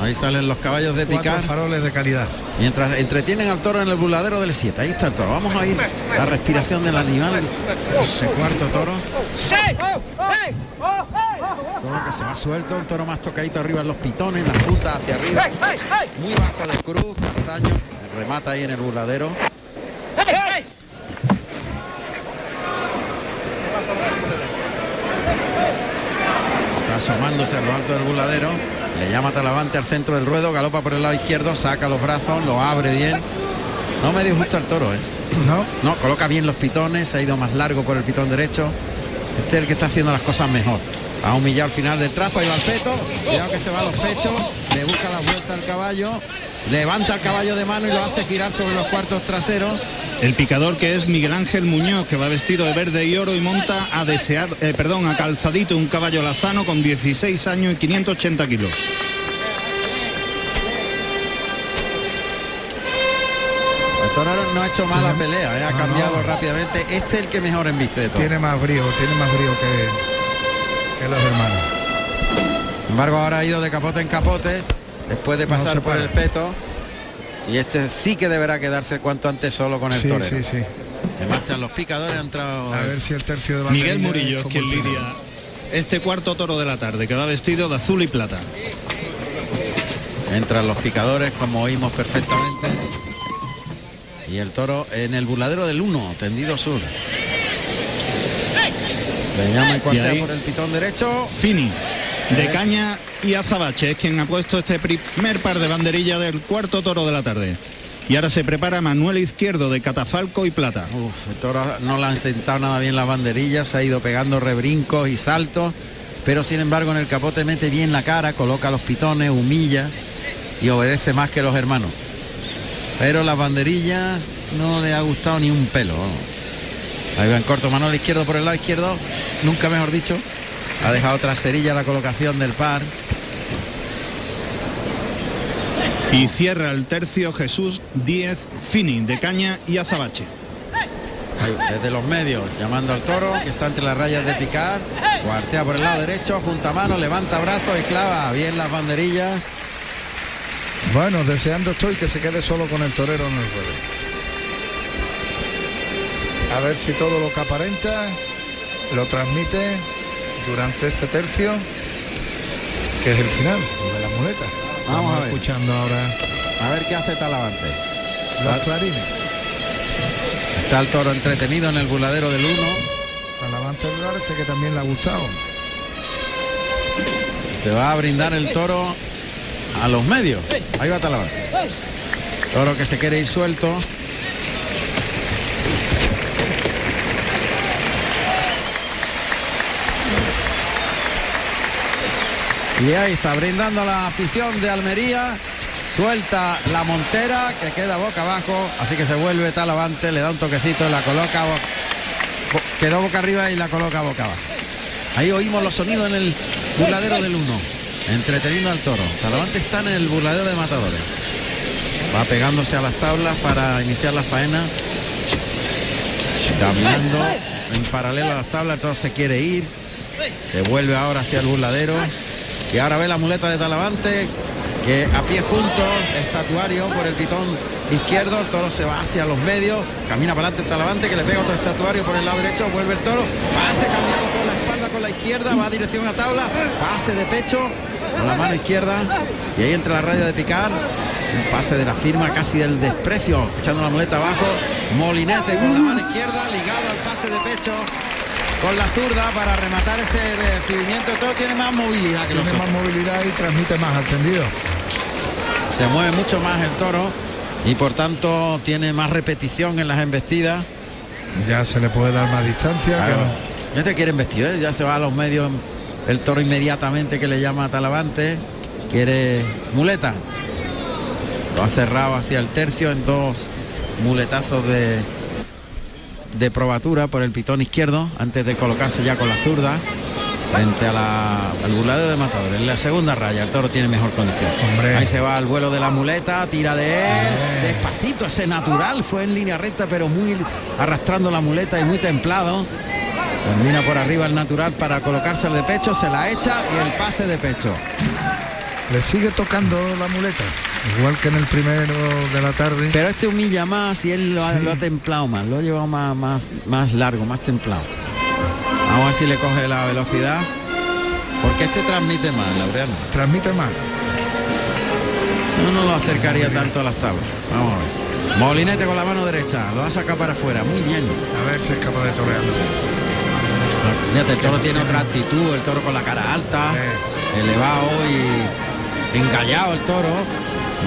Ahí salen los caballos de cuatro picar. faroles de calidad. Mientras entretienen al toro en el burladero del 7. Ahí está el toro. Vamos a ir la respiración del animal. Ese cuarto toro. Toro que se va suelto. Un toro más tocadito arriba en los pitones, las puntas hacia arriba. Muy bajo de cruz, castaño. Remata ahí en el burladero. Está asomándose a lo alto del burladero. Le llama Talavante al centro del ruedo, galopa por el lado izquierdo, saca los brazos, lo abre bien. No me disgusta el toro, ¿eh? No. No, coloca bien los pitones, se ha ido más largo por el pitón derecho. Este es el que está haciendo las cosas mejor. Ha humillado al final del trazo, ahí va el peto. Cuidado que se va a los pechos, le busca la vuelta al caballo, levanta el caballo de mano y lo hace girar sobre los cuartos traseros. El picador que es Miguel Ángel Muñoz, que va vestido de verde y oro y monta a desear, eh, perdón, a calzadito un caballo lazano con 16 años y 580 kilos. No ha hecho mala pelea, ¿eh? ha cambiado rápidamente. Este es el que mejor embiste de todo. Tiene más brío, tiene más brío que los hermanos. Sin embargo, ahora ha ido de capote en capote, después de pasar se por el peto. Y este sí que deberá quedarse cuanto antes solo con el Sí, torero. sí, sí. Que marchan los picadores, ha entrado... A ver si el tercio de Miguel Murillo es quien lidia este cuarto toro de la tarde, que va vestido de azul y plata. Entran los picadores, como oímos perfectamente. Y el toro en el burladero del 1, tendido sur. Le llama y cuartea por el pitón derecho. Fini, de Eh. caña y azabache, es quien ha puesto este primer par de banderilla del cuarto toro de la tarde. Y ahora se prepara Manuel Izquierdo de catafalco y plata. Uf, el toro no le han sentado nada bien las banderillas, se ha ido pegando rebrincos y saltos, pero sin embargo en el capote mete bien la cara, coloca los pitones, humilla y obedece más que los hermanos. Pero las banderillas no le ha gustado ni un pelo. Ahí va en corto Manuel izquierdo por el lado izquierdo, nunca mejor dicho. Ha dejado traserilla la colocación del par. Y cierra el tercio Jesús 10 Fini, de caña y azabache. Ahí, desde los medios, llamando al toro, que está entre las rayas de picar, cuartea por el lado derecho, junta manos, levanta brazos y clava bien las banderillas. Bueno, deseando estoy que se quede solo con el torero en el ruedo. A ver si todo lo que aparenta lo transmite durante este tercio, que es el final de la muleta. Vamos a ver. escuchando ahora A ver qué hace Talavante. los clarines. Está el toro entretenido en el burladero del 1. Talavante parece que también le ha gustado. Se va a brindar el toro a los medios. Ahí va Talavante. Toro que se quiere ir suelto. Y ahí está, brindando la afición de Almería. Suelta la montera que queda boca abajo. Así que se vuelve Talavante, le da un toquecito la coloca. bo- quedó boca arriba y la coloca boca abajo. Ahí oímos los sonidos en el burladero del 1. Entreteniendo al toro. Talavante está en el burladero de matadores. Va pegándose a las tablas para iniciar la faena. Caminando en paralelo a las tablas, el toro se quiere ir. Se vuelve ahora hacia el burladero. Y ahora ve la muleta de Talavante que a pie juntos, estatuario por el pitón izquierdo, el toro se va hacia los medios, camina para adelante Talavante que le pega otro estatuario por el lado derecho, vuelve el toro, pase cambiado por la espalda con la izquierda, va a dirección a tabla, pase de pecho con la mano izquierda y ahí entre la raya de picar, un pase de la firma casi del desprecio, echando la muleta abajo, molinete con la mano izquierda, ligado al pase de pecho. Con la zurda para rematar ese recibimiento, el toro tiene más movilidad que Tiene otros. más movilidad y transmite más al tendido. Se mueve mucho más el toro y por tanto tiene más repetición en las embestidas. Ya se le puede dar más distancia. que Claro. no- Ya te quiere embestir, ¿eh? ya se va a los medios el toro inmediatamente que le llama a Talavante. Quiere muleta. Lo ha cerrado hacia el tercio en dos muletazos de, de probatura por el pitón izquierdo antes de colocarse ya con la zurda frente a la, al burladero de matador. En la segunda raya el toro tiene mejor condición. Hombre. Ahí se va al vuelo de la muleta, tira de él, despacito, ese natural, fue en línea recta pero muy arrastrando la muleta y muy templado. Termina por arriba el natural para colocarse el de pecho, se la echa y el pase de pecho. Le sigue tocando la muleta, igual que en el primero de la tarde. Pero este humilla más y él lo ha, lo ha templado más, lo ha llevado más, más, más largo, más templado. Vamos a ver si le coge la velocidad. Porque este transmite más, Laureano. Transmite más. No, no lo acercaría tanto a las tablas. Vamos a ver. Molinete con la mano derecha, lo va a sacar para afuera, muy bien. A ver si es capaz de torearlo. Fíjate, el toro tiene otra actitud, el toro con la cara alta, elevado y engallado el toro.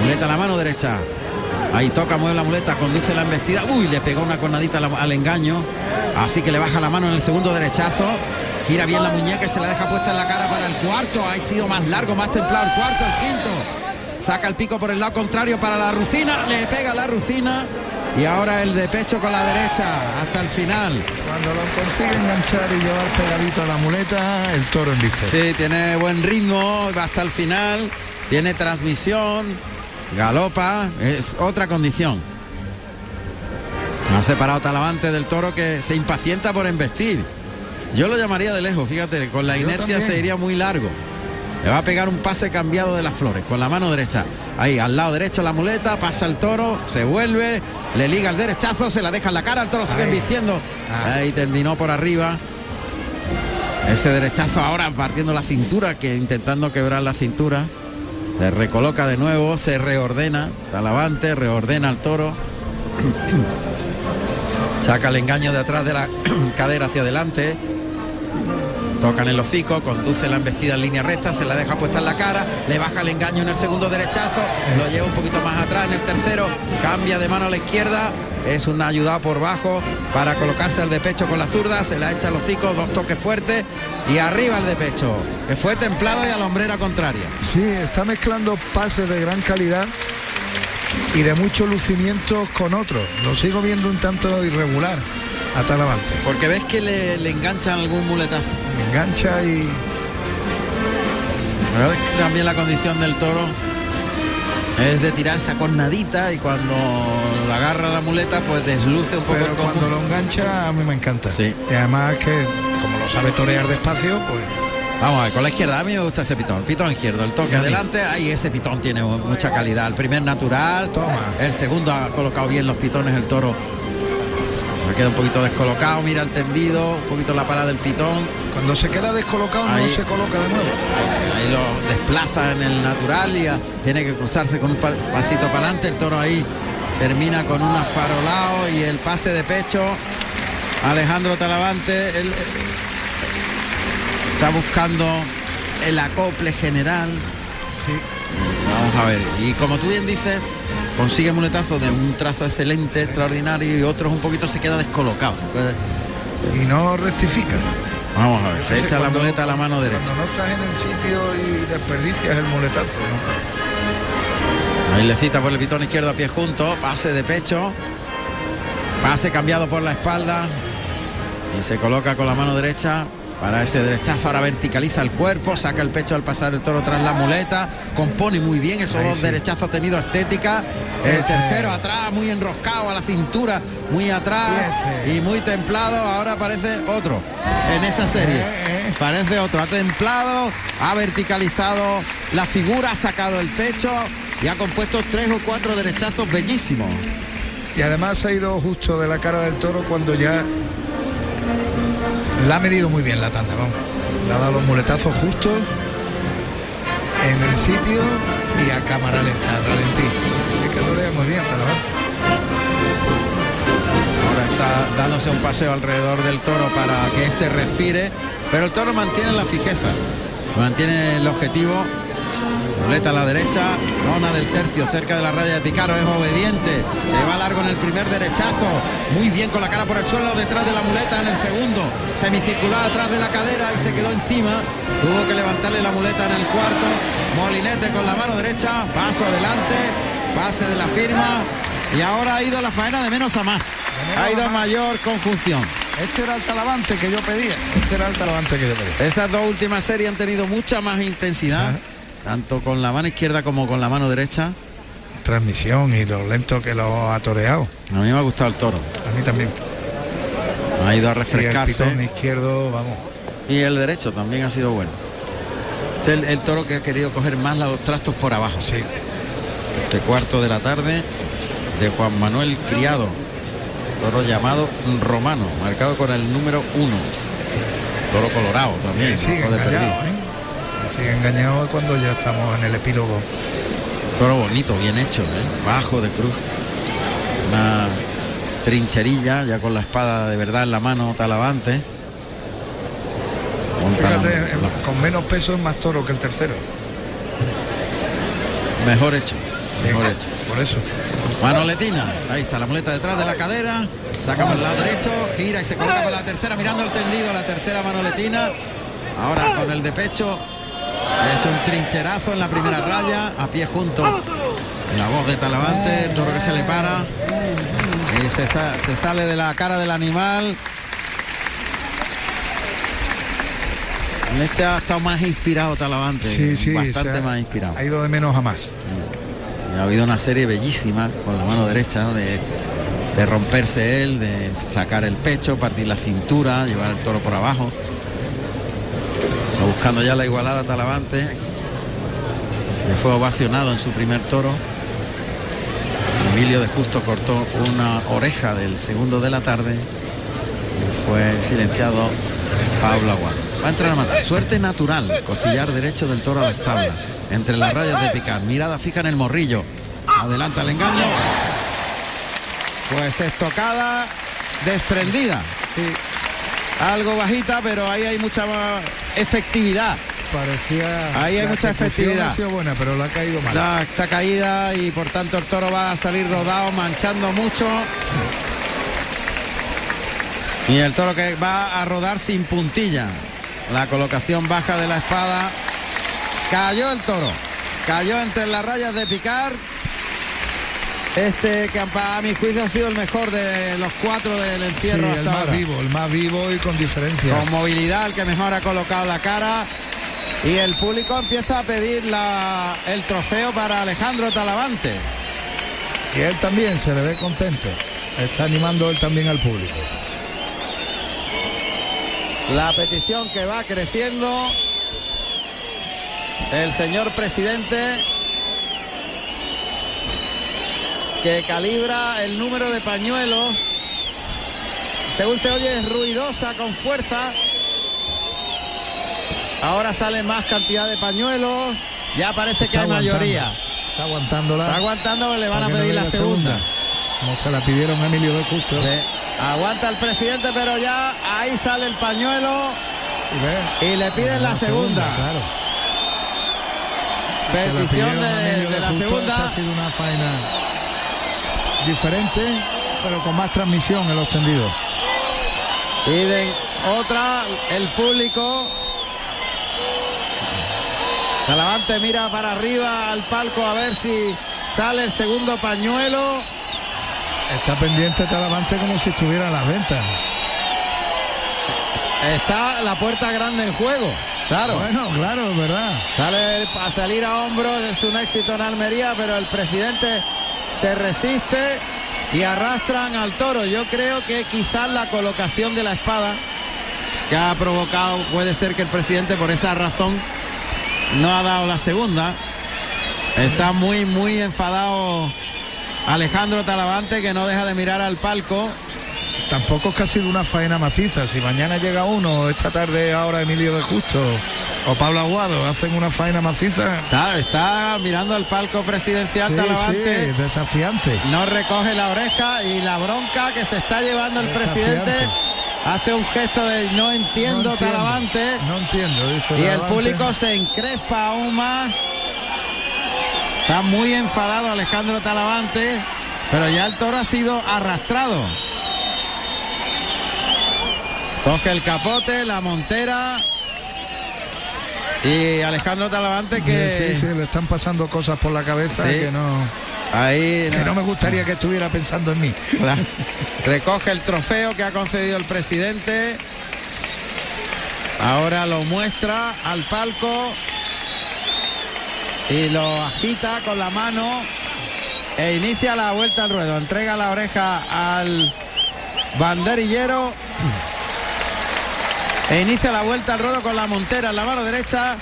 Muleta a la mano derecha. Ahí toca, mueve la muleta, conduce la embestida. Uy, le pegó una cornadita al, al engaño. Así que le baja la mano en el segundo derechazo. Gira bien la muñeca y se la deja puesta en la cara para el cuarto. Ha sido más largo, más templado el cuarto, el quinto. Saca el pico por el lado contrario para la rucina. Le pega la rucina. Y ahora el de pecho con la derecha hasta el final. Cuando lo consigue enganchar y llevar pegadito a la muleta, el toro en vista. Sí, tiene buen ritmo, va hasta el final, tiene transmisión, galopa, es otra condición. Ha separado Talavante del toro que se impacienta por embestir. Yo lo llamaría de lejos, fíjate, con la Yo inercia también. se iría muy largo. Le va a pegar un pase cambiado de las flores, con la mano derecha. Ahí, al lado derecho la muleta, pasa el toro, se vuelve, le liga el derechazo, se la deja en la cara, el toro sigue vistiendo. Ah. Ahí terminó por arriba. Ese derechazo ahora partiendo la cintura, que intentando quebrar la cintura. Se recoloca de nuevo, se reordena, Talavante, reordena al toro. Saca el engaño de atrás de la cadera hacia adelante. Tocan el hocico, conduce la embestida en línea recta, se la deja puesta en la cara, le baja el engaño en el segundo derechazo, lo lleva un poquito más atrás en el tercero, cambia de mano a la izquierda, es una ayuda por bajo para colocarse al de pecho con la zurda, se la echa al hocico, dos toques fuertes y arriba el de pecho, que fue templado y a la hombrera contraria. Sí, está mezclando pases de gran calidad y de mucho lucimiento con otros. Lo sigo viendo un tanto irregular a Talavante. Porque ves que le, le enganchan algún muletazo. Engancha y Pero es que también la condición del toro es de tirarse a cornadita y cuando la agarra la muleta pues desluce un poco pero el cuando lo engancha a mí me encanta. Sí. Y además que como lo sabe torear despacio, pues Vamos a ver, con la izquierda, a mí me gusta ese pitón, el pitón izquierdo, el toque adelante, ahí ese pitón tiene mu- mucha calidad, el primer natural, Toma. el segundo ha colocado bien los pitones, el toro se queda un poquito descolocado, mira el tendido, un poquito la pala del pitón, cuando se queda descolocado Ahí. no se coloca de nuevo. ahí lo desplaza en el natural y tiene que cruzarse con un pa- pasito para adelante, el toro ahí termina con un afarolado y el pase de pecho, Alejandro Talavante, él eh, está buscando el acople general, Sí. Vamos a ver, y como tú bien dices, consigue muletazo de un trazo excelente, extraordinario, y otros un poquito se queda descolocado. se puede- Y no rectifica. Vamos a ver, se echa la muleta a la mano derecha. Cuando no estás en el sitio y desperdicias el muletazo. ¿no? Ahí le cita por el pitón izquierdo a pie junto, pase de pecho, pase cambiado por la espalda, y se coloca con la mano derecha. Para ese derechazo ahora verticaliza el cuerpo, saca el pecho al pasar el toro tras la muleta, compone muy bien esos Ahí dos sí. derechazos ha tenido estética. El Este. tercero atrás, muy enroscado a la cintura, muy atrás Este. y muy templado. Ahora parece otro en esa serie. Eh, eh. Parece otro. Ha templado, ha verticalizado la figura, ha sacado el pecho y ha compuesto tres o cuatro derechazos bellísimos. Y además ha ido justo de la cara del toro cuando ya la ha medido muy bien la tanda, vamos. Le ha dado los muletazos justos en el sitio y a cámara lenta, ralentí. Así que torea muy bien, Talavante. Ahora está dándose un paseo alrededor del toro para que éste respire, pero el toro mantiene la fijeza, mantiene el objetivo. Muleta a la derecha, zona del tercio, cerca de la raya de Picaro, es obediente, se va largo en el primer derechazo, muy bien con la cara por el suelo, detrás de la muleta en el segundo, semicircular atrás de la cadera y se quedó encima, tuvo que levantarle la muleta en el cuarto, Molinete con la mano derecha, paso adelante, pase de la firma. Y ahora ha ido la faena de menos a más, menos ha ido a mayor conjunción. Este era el talavante que yo pedía. Este era el talavante que yo pedía. Esas dos últimas series han tenido mucha más intensidad, tanto con la mano izquierda como con la mano derecha. Transmisión y lo lento que lo ha toreado. A mí me ha gustado el toro. A mí también. Ha ido a Y el refrescarse. pitón izquierdo, vamos. Y el derecho también ha sido bueno. Este es el, el toro que ha querido coger más los trastos por abajo. Sí. Este cuarto de la tarde de Juan Manuel Criado. Toro llamado Romano, marcado con el número uno. Toro colorado también. Sigue engañado cuando ya estamos en el epílogo. Toro bonito, bien hecho, ¿eh? bajo de cruz. Una trincherilla, ya con la espada de verdad en la mano, talavante. Con Fíjate, con menos peso es más toro que el tercero. Mejor hecho, Sí, mejor hecho. Por eso. Manoletinas, ahí está la muleta detrás de la cadera, saca por el lado derecho, gira y se coloca por la tercera, mirando el tendido, la tercera manoletina. Ahora con el de pecho, es un trincherazo en la primera raya, a pie junto. La voz de Talavante, el toro que se le para. Y se, sa- se sale de la cara del animal. En este ha estado más inspirado Talavante, Sí, sí. bastante más inspirado. Ha ido de menos a más. Y ha habido una serie bellísima con la mano derecha ¿no? de de romperse él, de sacar el pecho, partir la cintura, llevar el toro por abajo. Buscando ya la igualada Talavante. Le fue ovacionado en su primer toro. Emilio de Justo cortó una oreja del segundo de la tarde y fue silenciado Pablo Aguado. Va a entrar a matar. Suerte natural, costillar derecho del toro a la espalda. Entre las rayas de picar. Mirada fija en el morrillo. Adelanta el engaño. Pues estocada desprendida. Sí. Algo bajita, pero ahí hay mucha más efectividad. Parecía. Ahí hay mucha efectividad. Ha sido buena, pero la ha caído mal. La, está caída y por tanto el toro va a salir rodado, manchando mucho. Y el toro que va a rodar sin puntilla. La colocación baja de la espada. Cayó el toro. Cayó entre las rayas de picar. Este que a mi juicio ha sido el mejor de los cuatro del Sí, encierro el hasta más ahora. vivo, el más vivo y con diferencia. Con movilidad, el que mejor ha colocado la cara. Y el público empieza a pedir la- el trofeo para Alejandro Talavante. Y él también se le ve contento. Está animando él también al público. La petición que va creciendo. El señor presidente que calibra el número de pañuelos. Según se oye es ruidosa con fuerza. Ahora sale más cantidad de pañuelos. Ya parece que Está hay mayoría. aguantando. Está aguantándola. Está aguantando, le van a no pedir la segunda. Como se la pidieron a Emilio de Justo. Aguanta el presidente, pero ya ahí sale el pañuelo y le piden la segunda. claro. Se la Petición de, la Justo, segunda. Ha sido una faena diferente, pero con más transmisión en los tendidos. Piden otra, el público. Talavante mira para arriba al palco a ver si sale el segundo pañuelo. Está pendiente Talavante como si estuviera a las ventas. Está la puerta grande en juego. Claro. Bueno, claro, verdad. Sale a salir a hombros, es un éxito en Almería, pero el presidente se resiste y arrastran al toro. Yo creo que quizás la colocación de la espada que ha provocado, puede ser que el presidente por esa razón no ha dado la segunda. Está muy, muy enfadado Alejandro Talavante que no deja de mirar al palco. Tampoco es que ha sido una faena maciza. Si mañana llega uno, esta tarde ahora Emilio de Justo o Pablo Aguado hacen una faena maciza. Está, está mirando al palco presidencial Sí, Talavante. sí, desafiante. No recoge la oreja y la bronca que se está llevando el Desafiante. presidente hace un gesto de no entiendo, No entiendo, Talavante. No entiendo, dice Y el público se encrespa aún más. Está muy enfadado Alejandro Talavante, pero ya el toro ha sido arrastrado. Coge el capote, la montera. Y Alejandro Talavante que... Sí, sí, le están pasando cosas por la cabeza Sí. que no. Ahí Que no me gustaría que estuviera pensando en mí. Claro. Recoge el trofeo que ha concedido el presidente. Ahora lo muestra al palco y lo agita con la mano e inicia la vuelta al ruedo. Entrega la oreja al banderillero e inicia la vuelta al ruedo con la montera en la mano derecha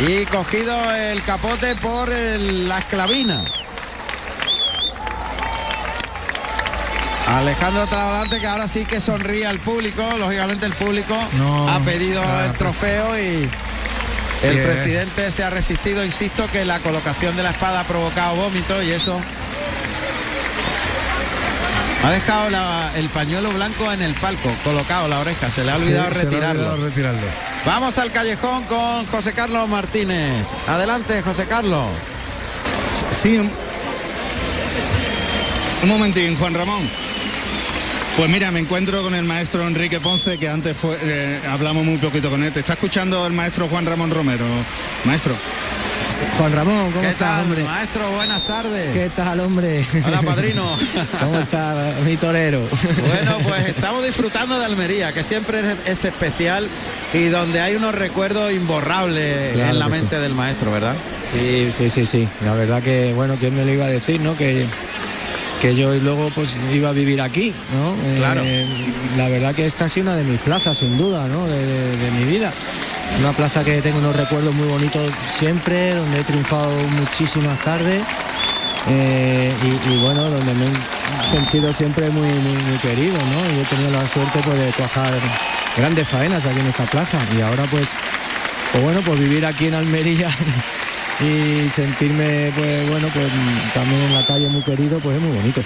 y cogido el capote por el- la esclavina. Alejandro Talavante que ahora sí que sonríe al público, lógicamente el público No, ha pedido claro. el trofeo y el presidente se ha resistido, insisto, que la colocación de la espada ha provocado vómito y eso ha dejado la- el pañuelo blanco en el palco, colocado la oreja, se le ha olvidado Sí, se le ha retirarlo. olvidado retirarlo. Vamos al callejón con José Carlos Martínez. Adelante, José Carlos. Sí. Un un momentín, Juan Ramón. Pues mira, me encuentro con el maestro Enrique Ponce, que antes fue, eh, hablamos muy poquito con él. ¿Te está escuchando el maestro Juan Ramón Romero? Maestro. Juan Ramón, ¿cómo ¿Qué estás, tal, hombre? maestro? Buenas tardes. ¿Qué tal, hombre? Hola, padrino. ¿Cómo está mi torero? Bueno, pues estamos disfrutando de Almería, que siempre es, es especial y donde hay unos recuerdos imborrables Claro en la mente sí. del maestro, ¿verdad? Sí, sí, sí, sí. La verdad que, bueno, ¿quién me lo iba a decir, no? Que que yo luego pues iba a vivir aquí, ¿no? Claro. Eh, la verdad que esta ha sido una de mis plazas, sin duda, ¿no? De, de- de mi vida. Una plaza que tengo unos recuerdos muy bonitos siempre, donde he triunfado muchísimas tardes. eh, y, y, bueno, donde me he sentido siempre muy, muy, muy querido, ¿no? Y he tenido la suerte pues, de cuajar grandes faenas aquí en esta plaza. Y ahora pues, pues bueno, pues vivir aquí en Almería y sentirme pues bueno pues también en la calle muy querido pues es muy bonito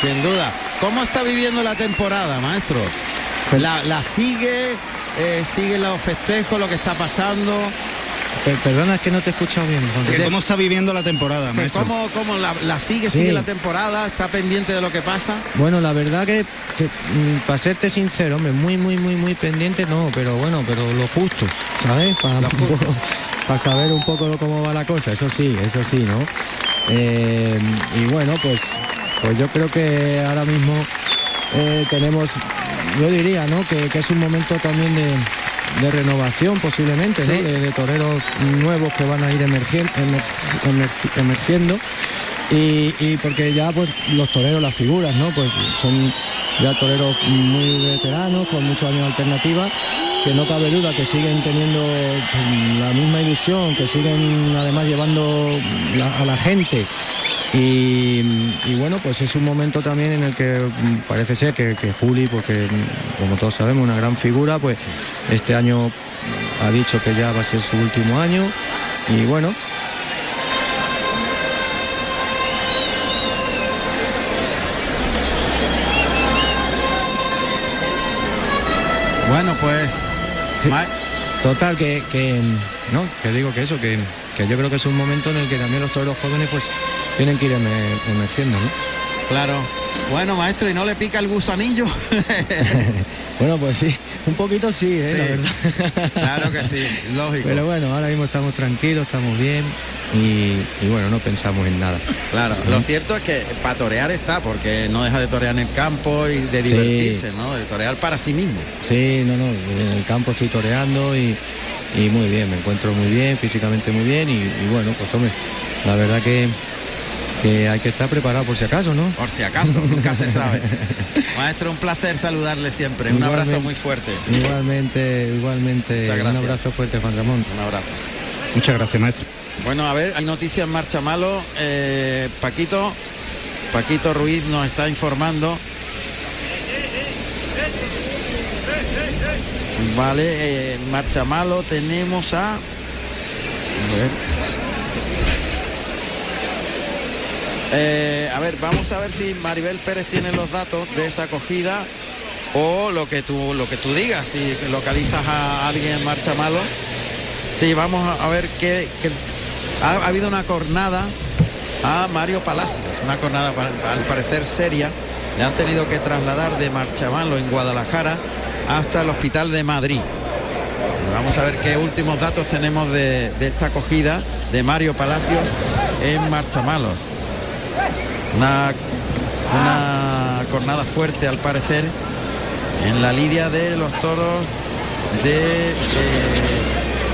Sin duda. ¿Cómo está viviendo la temporada, maestro? ¿La, la sigue? Eh, ¿Sigue los festejos, lo que está pasando? Per- perdona es que no te he escuchado bien. Que ¿Cómo está viviendo la temporada, Que maestro? ¿Cómo, cómo la, la sigue? Sí. ¿Sigue la temporada? ¿Está pendiente de lo que pasa? bueno la verdad que, que, mm, para serte sincero hombre muy muy muy muy pendiente no pero bueno pero lo justo sabes para, para saber un poco cómo va la cosa eso sí eso sí no Eh, y bueno pues pues yo creo que ahora mismo eh, tenemos yo diría no que, que es un momento también de de renovación posiblemente, de, de toreros nuevos que van a ir emergien- emer- emer- emergiendo y, y porque ya pues los toreros, las figuras, ¿no? Pues son ya toreros muy veteranos, con muchos años de alternativa, que no cabe duda que siguen teniendo pues, la misma ilusión, que siguen además llevando la- a la gente. Y, y bueno, pues es un momento también en el que mm, parece ser que, que Juli, porque mm, como todos sabemos, una gran figura, pues este año ha dicho que ya va a ser su último año. Y bueno, Bueno, pues... Total, que, que, no, que digo que eso, que, que yo creo que es un momento en el que también los toreros jóvenes pues tienen que ir emer- emergiendo, ¿no? Claro. Bueno, maestro, ¿y no le pica el gusanillo? Bueno, pues sí, un poquito sí, ¿eh? Sí. la verdad. Claro que sí, lógico. Pero bueno, ahora mismo estamos tranquilos, estamos bien y, y bueno, no pensamos en nada. Claro, lo cierto es que para torear está, porque no deja de torear en el campo y de Sí. divertirse, ¿no? De torear para sí mismo. Sí, no, no, en el campo estoy toreando y, y muy bien, me encuentro muy bien, físicamente muy bien y, y bueno, pues hombre, la verdad que, que hay que estar preparado por si acaso, ¿no? Por si acaso, nunca se sabe. Maestro, un placer saludarle siempre. Un abrazo muy fuerte. Igualmente, igualmente, Muchas un abrazo fuerte Juan Ramón. Un abrazo. Muchas gracias, maestro. Bueno, a ver, hay noticias en marcha malo. Eh, Paquito, Paquito Ruiz nos está informando. Vale, eh, marcha malo tenemos a. A ver. Eh, a ver, vamos a ver si Maribel Pérez tiene los datos de esa acogida o lo que tú lo que tú digas, si localizas a alguien en marcha malo. Sí, vamos a- ver qué- ha, ha habido una cornada a Mario Palacios, una cornada al parecer seria. Le han tenido que trasladar de Marchamalo en Guadalajara hasta el hospital de Madrid. Vamos a ver qué últimos datos tenemos de, de esta acogida de Mario Palacios en Marchamalos. Una, una cornada fuerte al parecer en la lidia de los toros de, eh,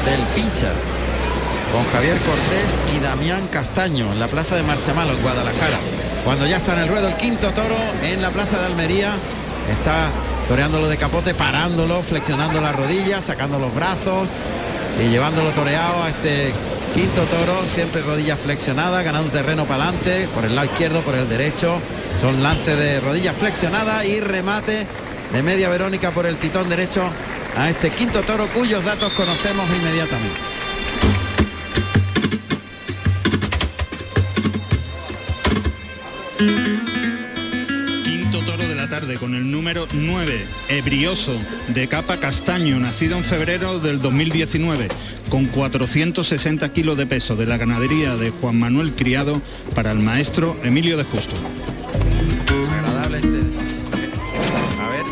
del Pincha con Javier Cortés y Damián Castaño en la plaza de Marchamalo en Guadalajara. Cuando ya está en el ruedo el quinto toro en la plaza de Almería, está toreándolo de capote, parándolo, flexionando las rodillas, sacando los brazos y llevándolo toreado a este quinto toro, siempre rodillas flexionadas, ganando terreno para adelante, por el lado izquierdo, por el derecho. Son lances de rodillas flexionadas y remate de media Verónica por el pitón derecho a este quinto toro cuyos datos conocemos inmediatamente. Tarde con el número 9, Ebrioso, de capa castaño, nacido en febrero del 2019, con 460 kilos de peso de la ganadería de Juan Manuel Criado para el maestro Emilio de Justo. Agradable este. A ver.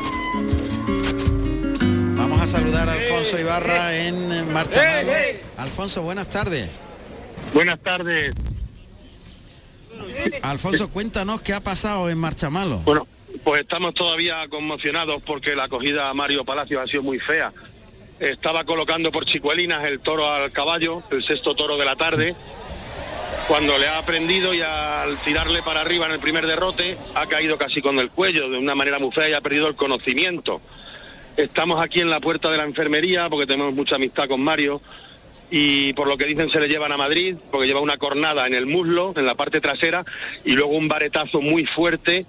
Vamos a saludar a Alfonso Ibarra en Marcha Malo. Alfonso, buenas tardes. Buenas tardes. Alfonso, cuéntanos qué ha pasado en Marchamalo. Bueno, pues estamos todavía conmocionados porque la acogida a Mario Palacios ha sido muy fea. Estaba colocando por Chicuelinas el toro al caballo, el sexto toro de la tarde, cuando le ha aprendido y al tirarle para arriba en el primer derrote ha caído casi con el cuello de una manera muy fea y ha perdido el conocimiento. Estamos aquí en la puerta de la enfermería porque tenemos mucha amistad con Mario y por lo que dicen se le llevan a Madrid porque lleva una cornada en el muslo, en la parte trasera y luego un varetazo muy fuerte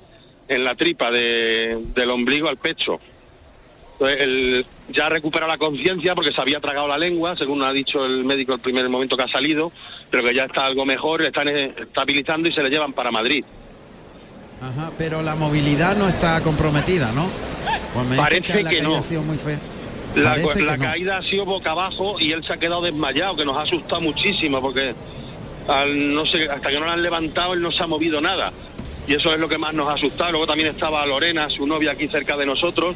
en la tripa de- del ombligo al pecho. Entonces, él ya recupera la conciencia porque se había tragado la lengua, según ha dicho el médico el primer momento que ha salido, pero que ya está algo mejor, le están eh, estabilizando y se le llevan para Madrid. Ajá, pero la movilidad no está comprometida, ¿no? Pues me Parece la que caída no. ha sido muy fea. La, la no. caída ha sido boca abajo y él se ha quedado desmayado, que nos ha asustado muchísimo porque al, no sé, hasta que no lo han levantado él no se ha movido nada. Y eso es lo que más nos ha asustado. Luego también estaba Lorena, su novia, aquí cerca de nosotros,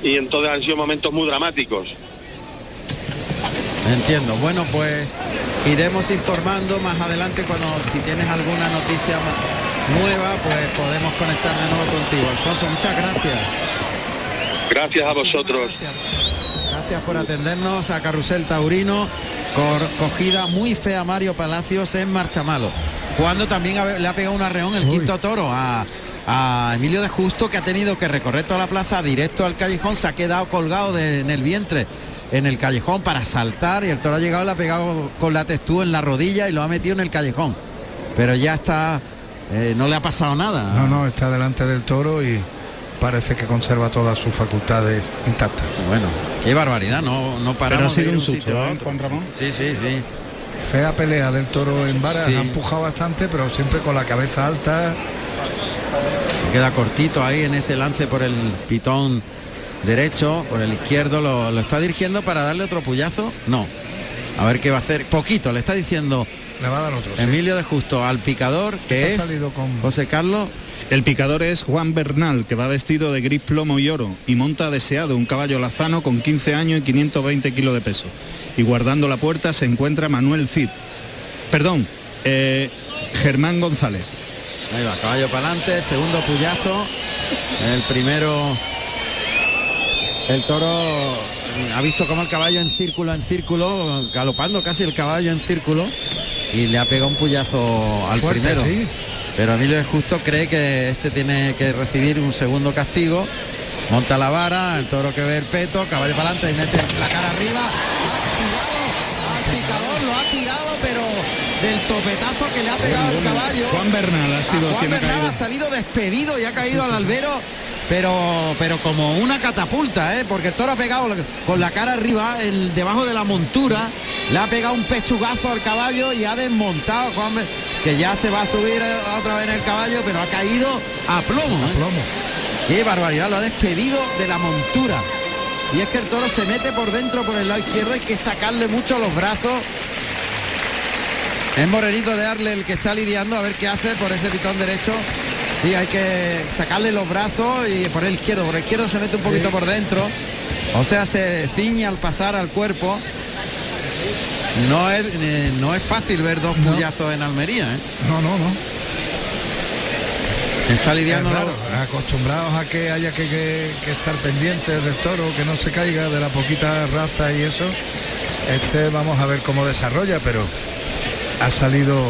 y entonces han sido momentos muy dramáticos. Entiendo. Bueno, pues iremos informando más adelante cuando si tienes alguna noticia nueva, pues podemos conectar de nuevo contigo. Alfonso, muchas gracias. Gracias a vosotros. Gracias por atendernos a Carrusel Taurino. Cor- cogida muy fea Mario Palacios en Marchamalo. Cuando también ha- le ha pegado un arreón el quinto toro a, a Emilio de Justo que ha tenido que recorrer toda la plaza directo al callejón. Se ha quedado colgado de- en el vientre en el callejón para saltar y el toro ha llegado, le ha pegado con la textura en la rodilla y lo ha metido en el callejón. Pero ya está, eh, no le ha pasado nada. No, no, está delante del toro y parece que conserva todas sus facultades intactas. Bueno, qué barbaridad, no, no paramos Pero ha sido de ir un susto, sitio a ¿eh, otro. Juan Ramón? Sí, sí, sí. Fea pelea del toro en vara, Sí. ha empujado bastante, pero siempre con la cabeza alta. Se queda cortito ahí en ese lance por el pitón derecho, por el izquierdo, lo, lo está dirigiendo para darle otro puyazo. No. A ver qué va a hacer. Poquito, le está diciendo Le va a dar otro. sí. Emilio de Justo al picador, que es salido con- José Carlos. El picador es Juan Bernal, que va vestido de gris plomo y oro y monta deseado un caballo lazano con 15 años y 520 kilos de peso. Y guardando la puerta se encuentra Manuel Cid. Perdón, eh, Germán González. Ahí va, caballo para adelante, el segundo puyazo. El primero. El toro ha visto como el caballo en círculo, en círculo, galopando casi el caballo en círculo y le ha pegado un puyazo al Fuerte, primero. sí. Pero Emilio Justo cree que este tiene que recibir un segundo castigo. Monta la vara, el toro que ve el peto, caballo para adelante y mete la cara arriba. Al lo ha tirado, pero del topetazo que le ha pegado el caballo. Juan Bernal ha sido Juan quien ha Bernal caído. ha salido despedido y ha caído al albero, pero pero como una catapulta, ¿eh? porque el toro ha pegado con la cara arriba, el, debajo de la montura, le ha pegado un pechugazo al caballo y ha desmontado Juan que ya se va a subir eh, otra vez en el caballo, pero ha caído a plomo. ¿eh? Qué barbaridad, lo ha despedido de la montura. Y es que el toro se mete por dentro, por el lado izquierdo, hay que sacarle mucho los brazos. Es Morenito de Arle el que está lidiando a ver qué hace por ese pitón derecho. Sí, hay que sacarle los brazos y por el izquierdo. Por el izquierdo se mete un poquito por dentro. O sea, se ciñe al pasar al cuerpo. No es, eh, no es fácil ver dos puyazos en Almería. ¿eh? No, no, no. Está lidiando Es raro, acostumbrados a que haya que, que- que estar pendientes del toro, que no se caiga de la poquita raza y eso. Este vamos a ver cómo desarrolla, pero ha salido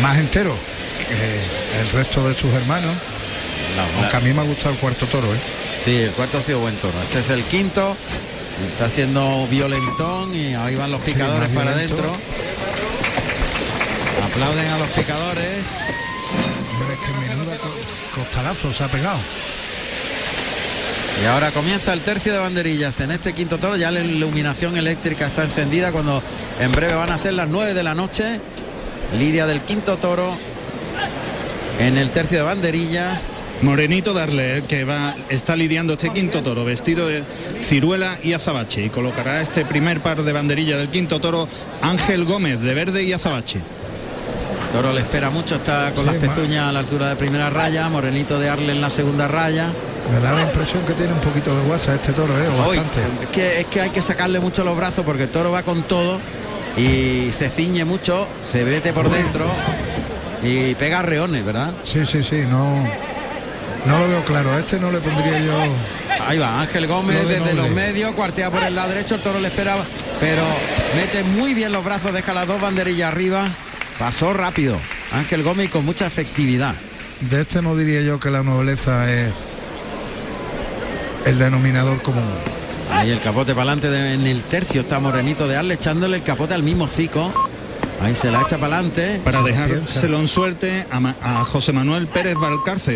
más entero que el resto de sus hermanos. Aunque a mí me ha gustado el cuarto toro, ¿eh? Sí, el cuarto ha sido buen toro. Este es el quinto. Está siendo violentón y ahí van los picadores para adentro. Aplauden a los picadores. Hombre, es que menuda co- costalazo se ha pegado. Y ahora comienza el tercio de banderillas en este quinto toro. Ya la iluminación eléctrica está encendida cuando en breve van a ser las 9 de la noche. Lidia del quinto toro en el tercio de banderillas. Morenito Darle, que va, está lidiando este quinto toro, vestido de ciruela y azabache, y colocará este primer par de banderillas del quinto toro Ángel Gómez, de verde y azabache. Toro le espera mucho, está con Sí, las pezuñas a la altura de primera raya. Morenito de Arle en la segunda raya. Me da la impresión que tiene un poquito de guasa este toro, ¿eh? O Hoy, bastante. es, que, es que hay que sacarle mucho los brazos porque el toro va con todo y se ciñe mucho, se vete por dentro y pega reones, ¿verdad? Sí, sí, sí, no, no lo veo claro. A este no le pondría yo. Ahí va, Ángel Gómez Lo de desde los medios, cuartea por el lado derecho, el toro le esperaba, pero mete muy bien los brazos, deja las dos banderillas arriba Pasó rápido. Ángel Gómez con mucha efectividad. De este no diría yo que la nobleza es el denominador común. Ahí el capote para adelante en el tercio está Morenito de Arle echándole el capote al mismo cico. Ahí se la echa para adelante. Para dejárselo en suerte a, José Manuel Pérez Valcárcel,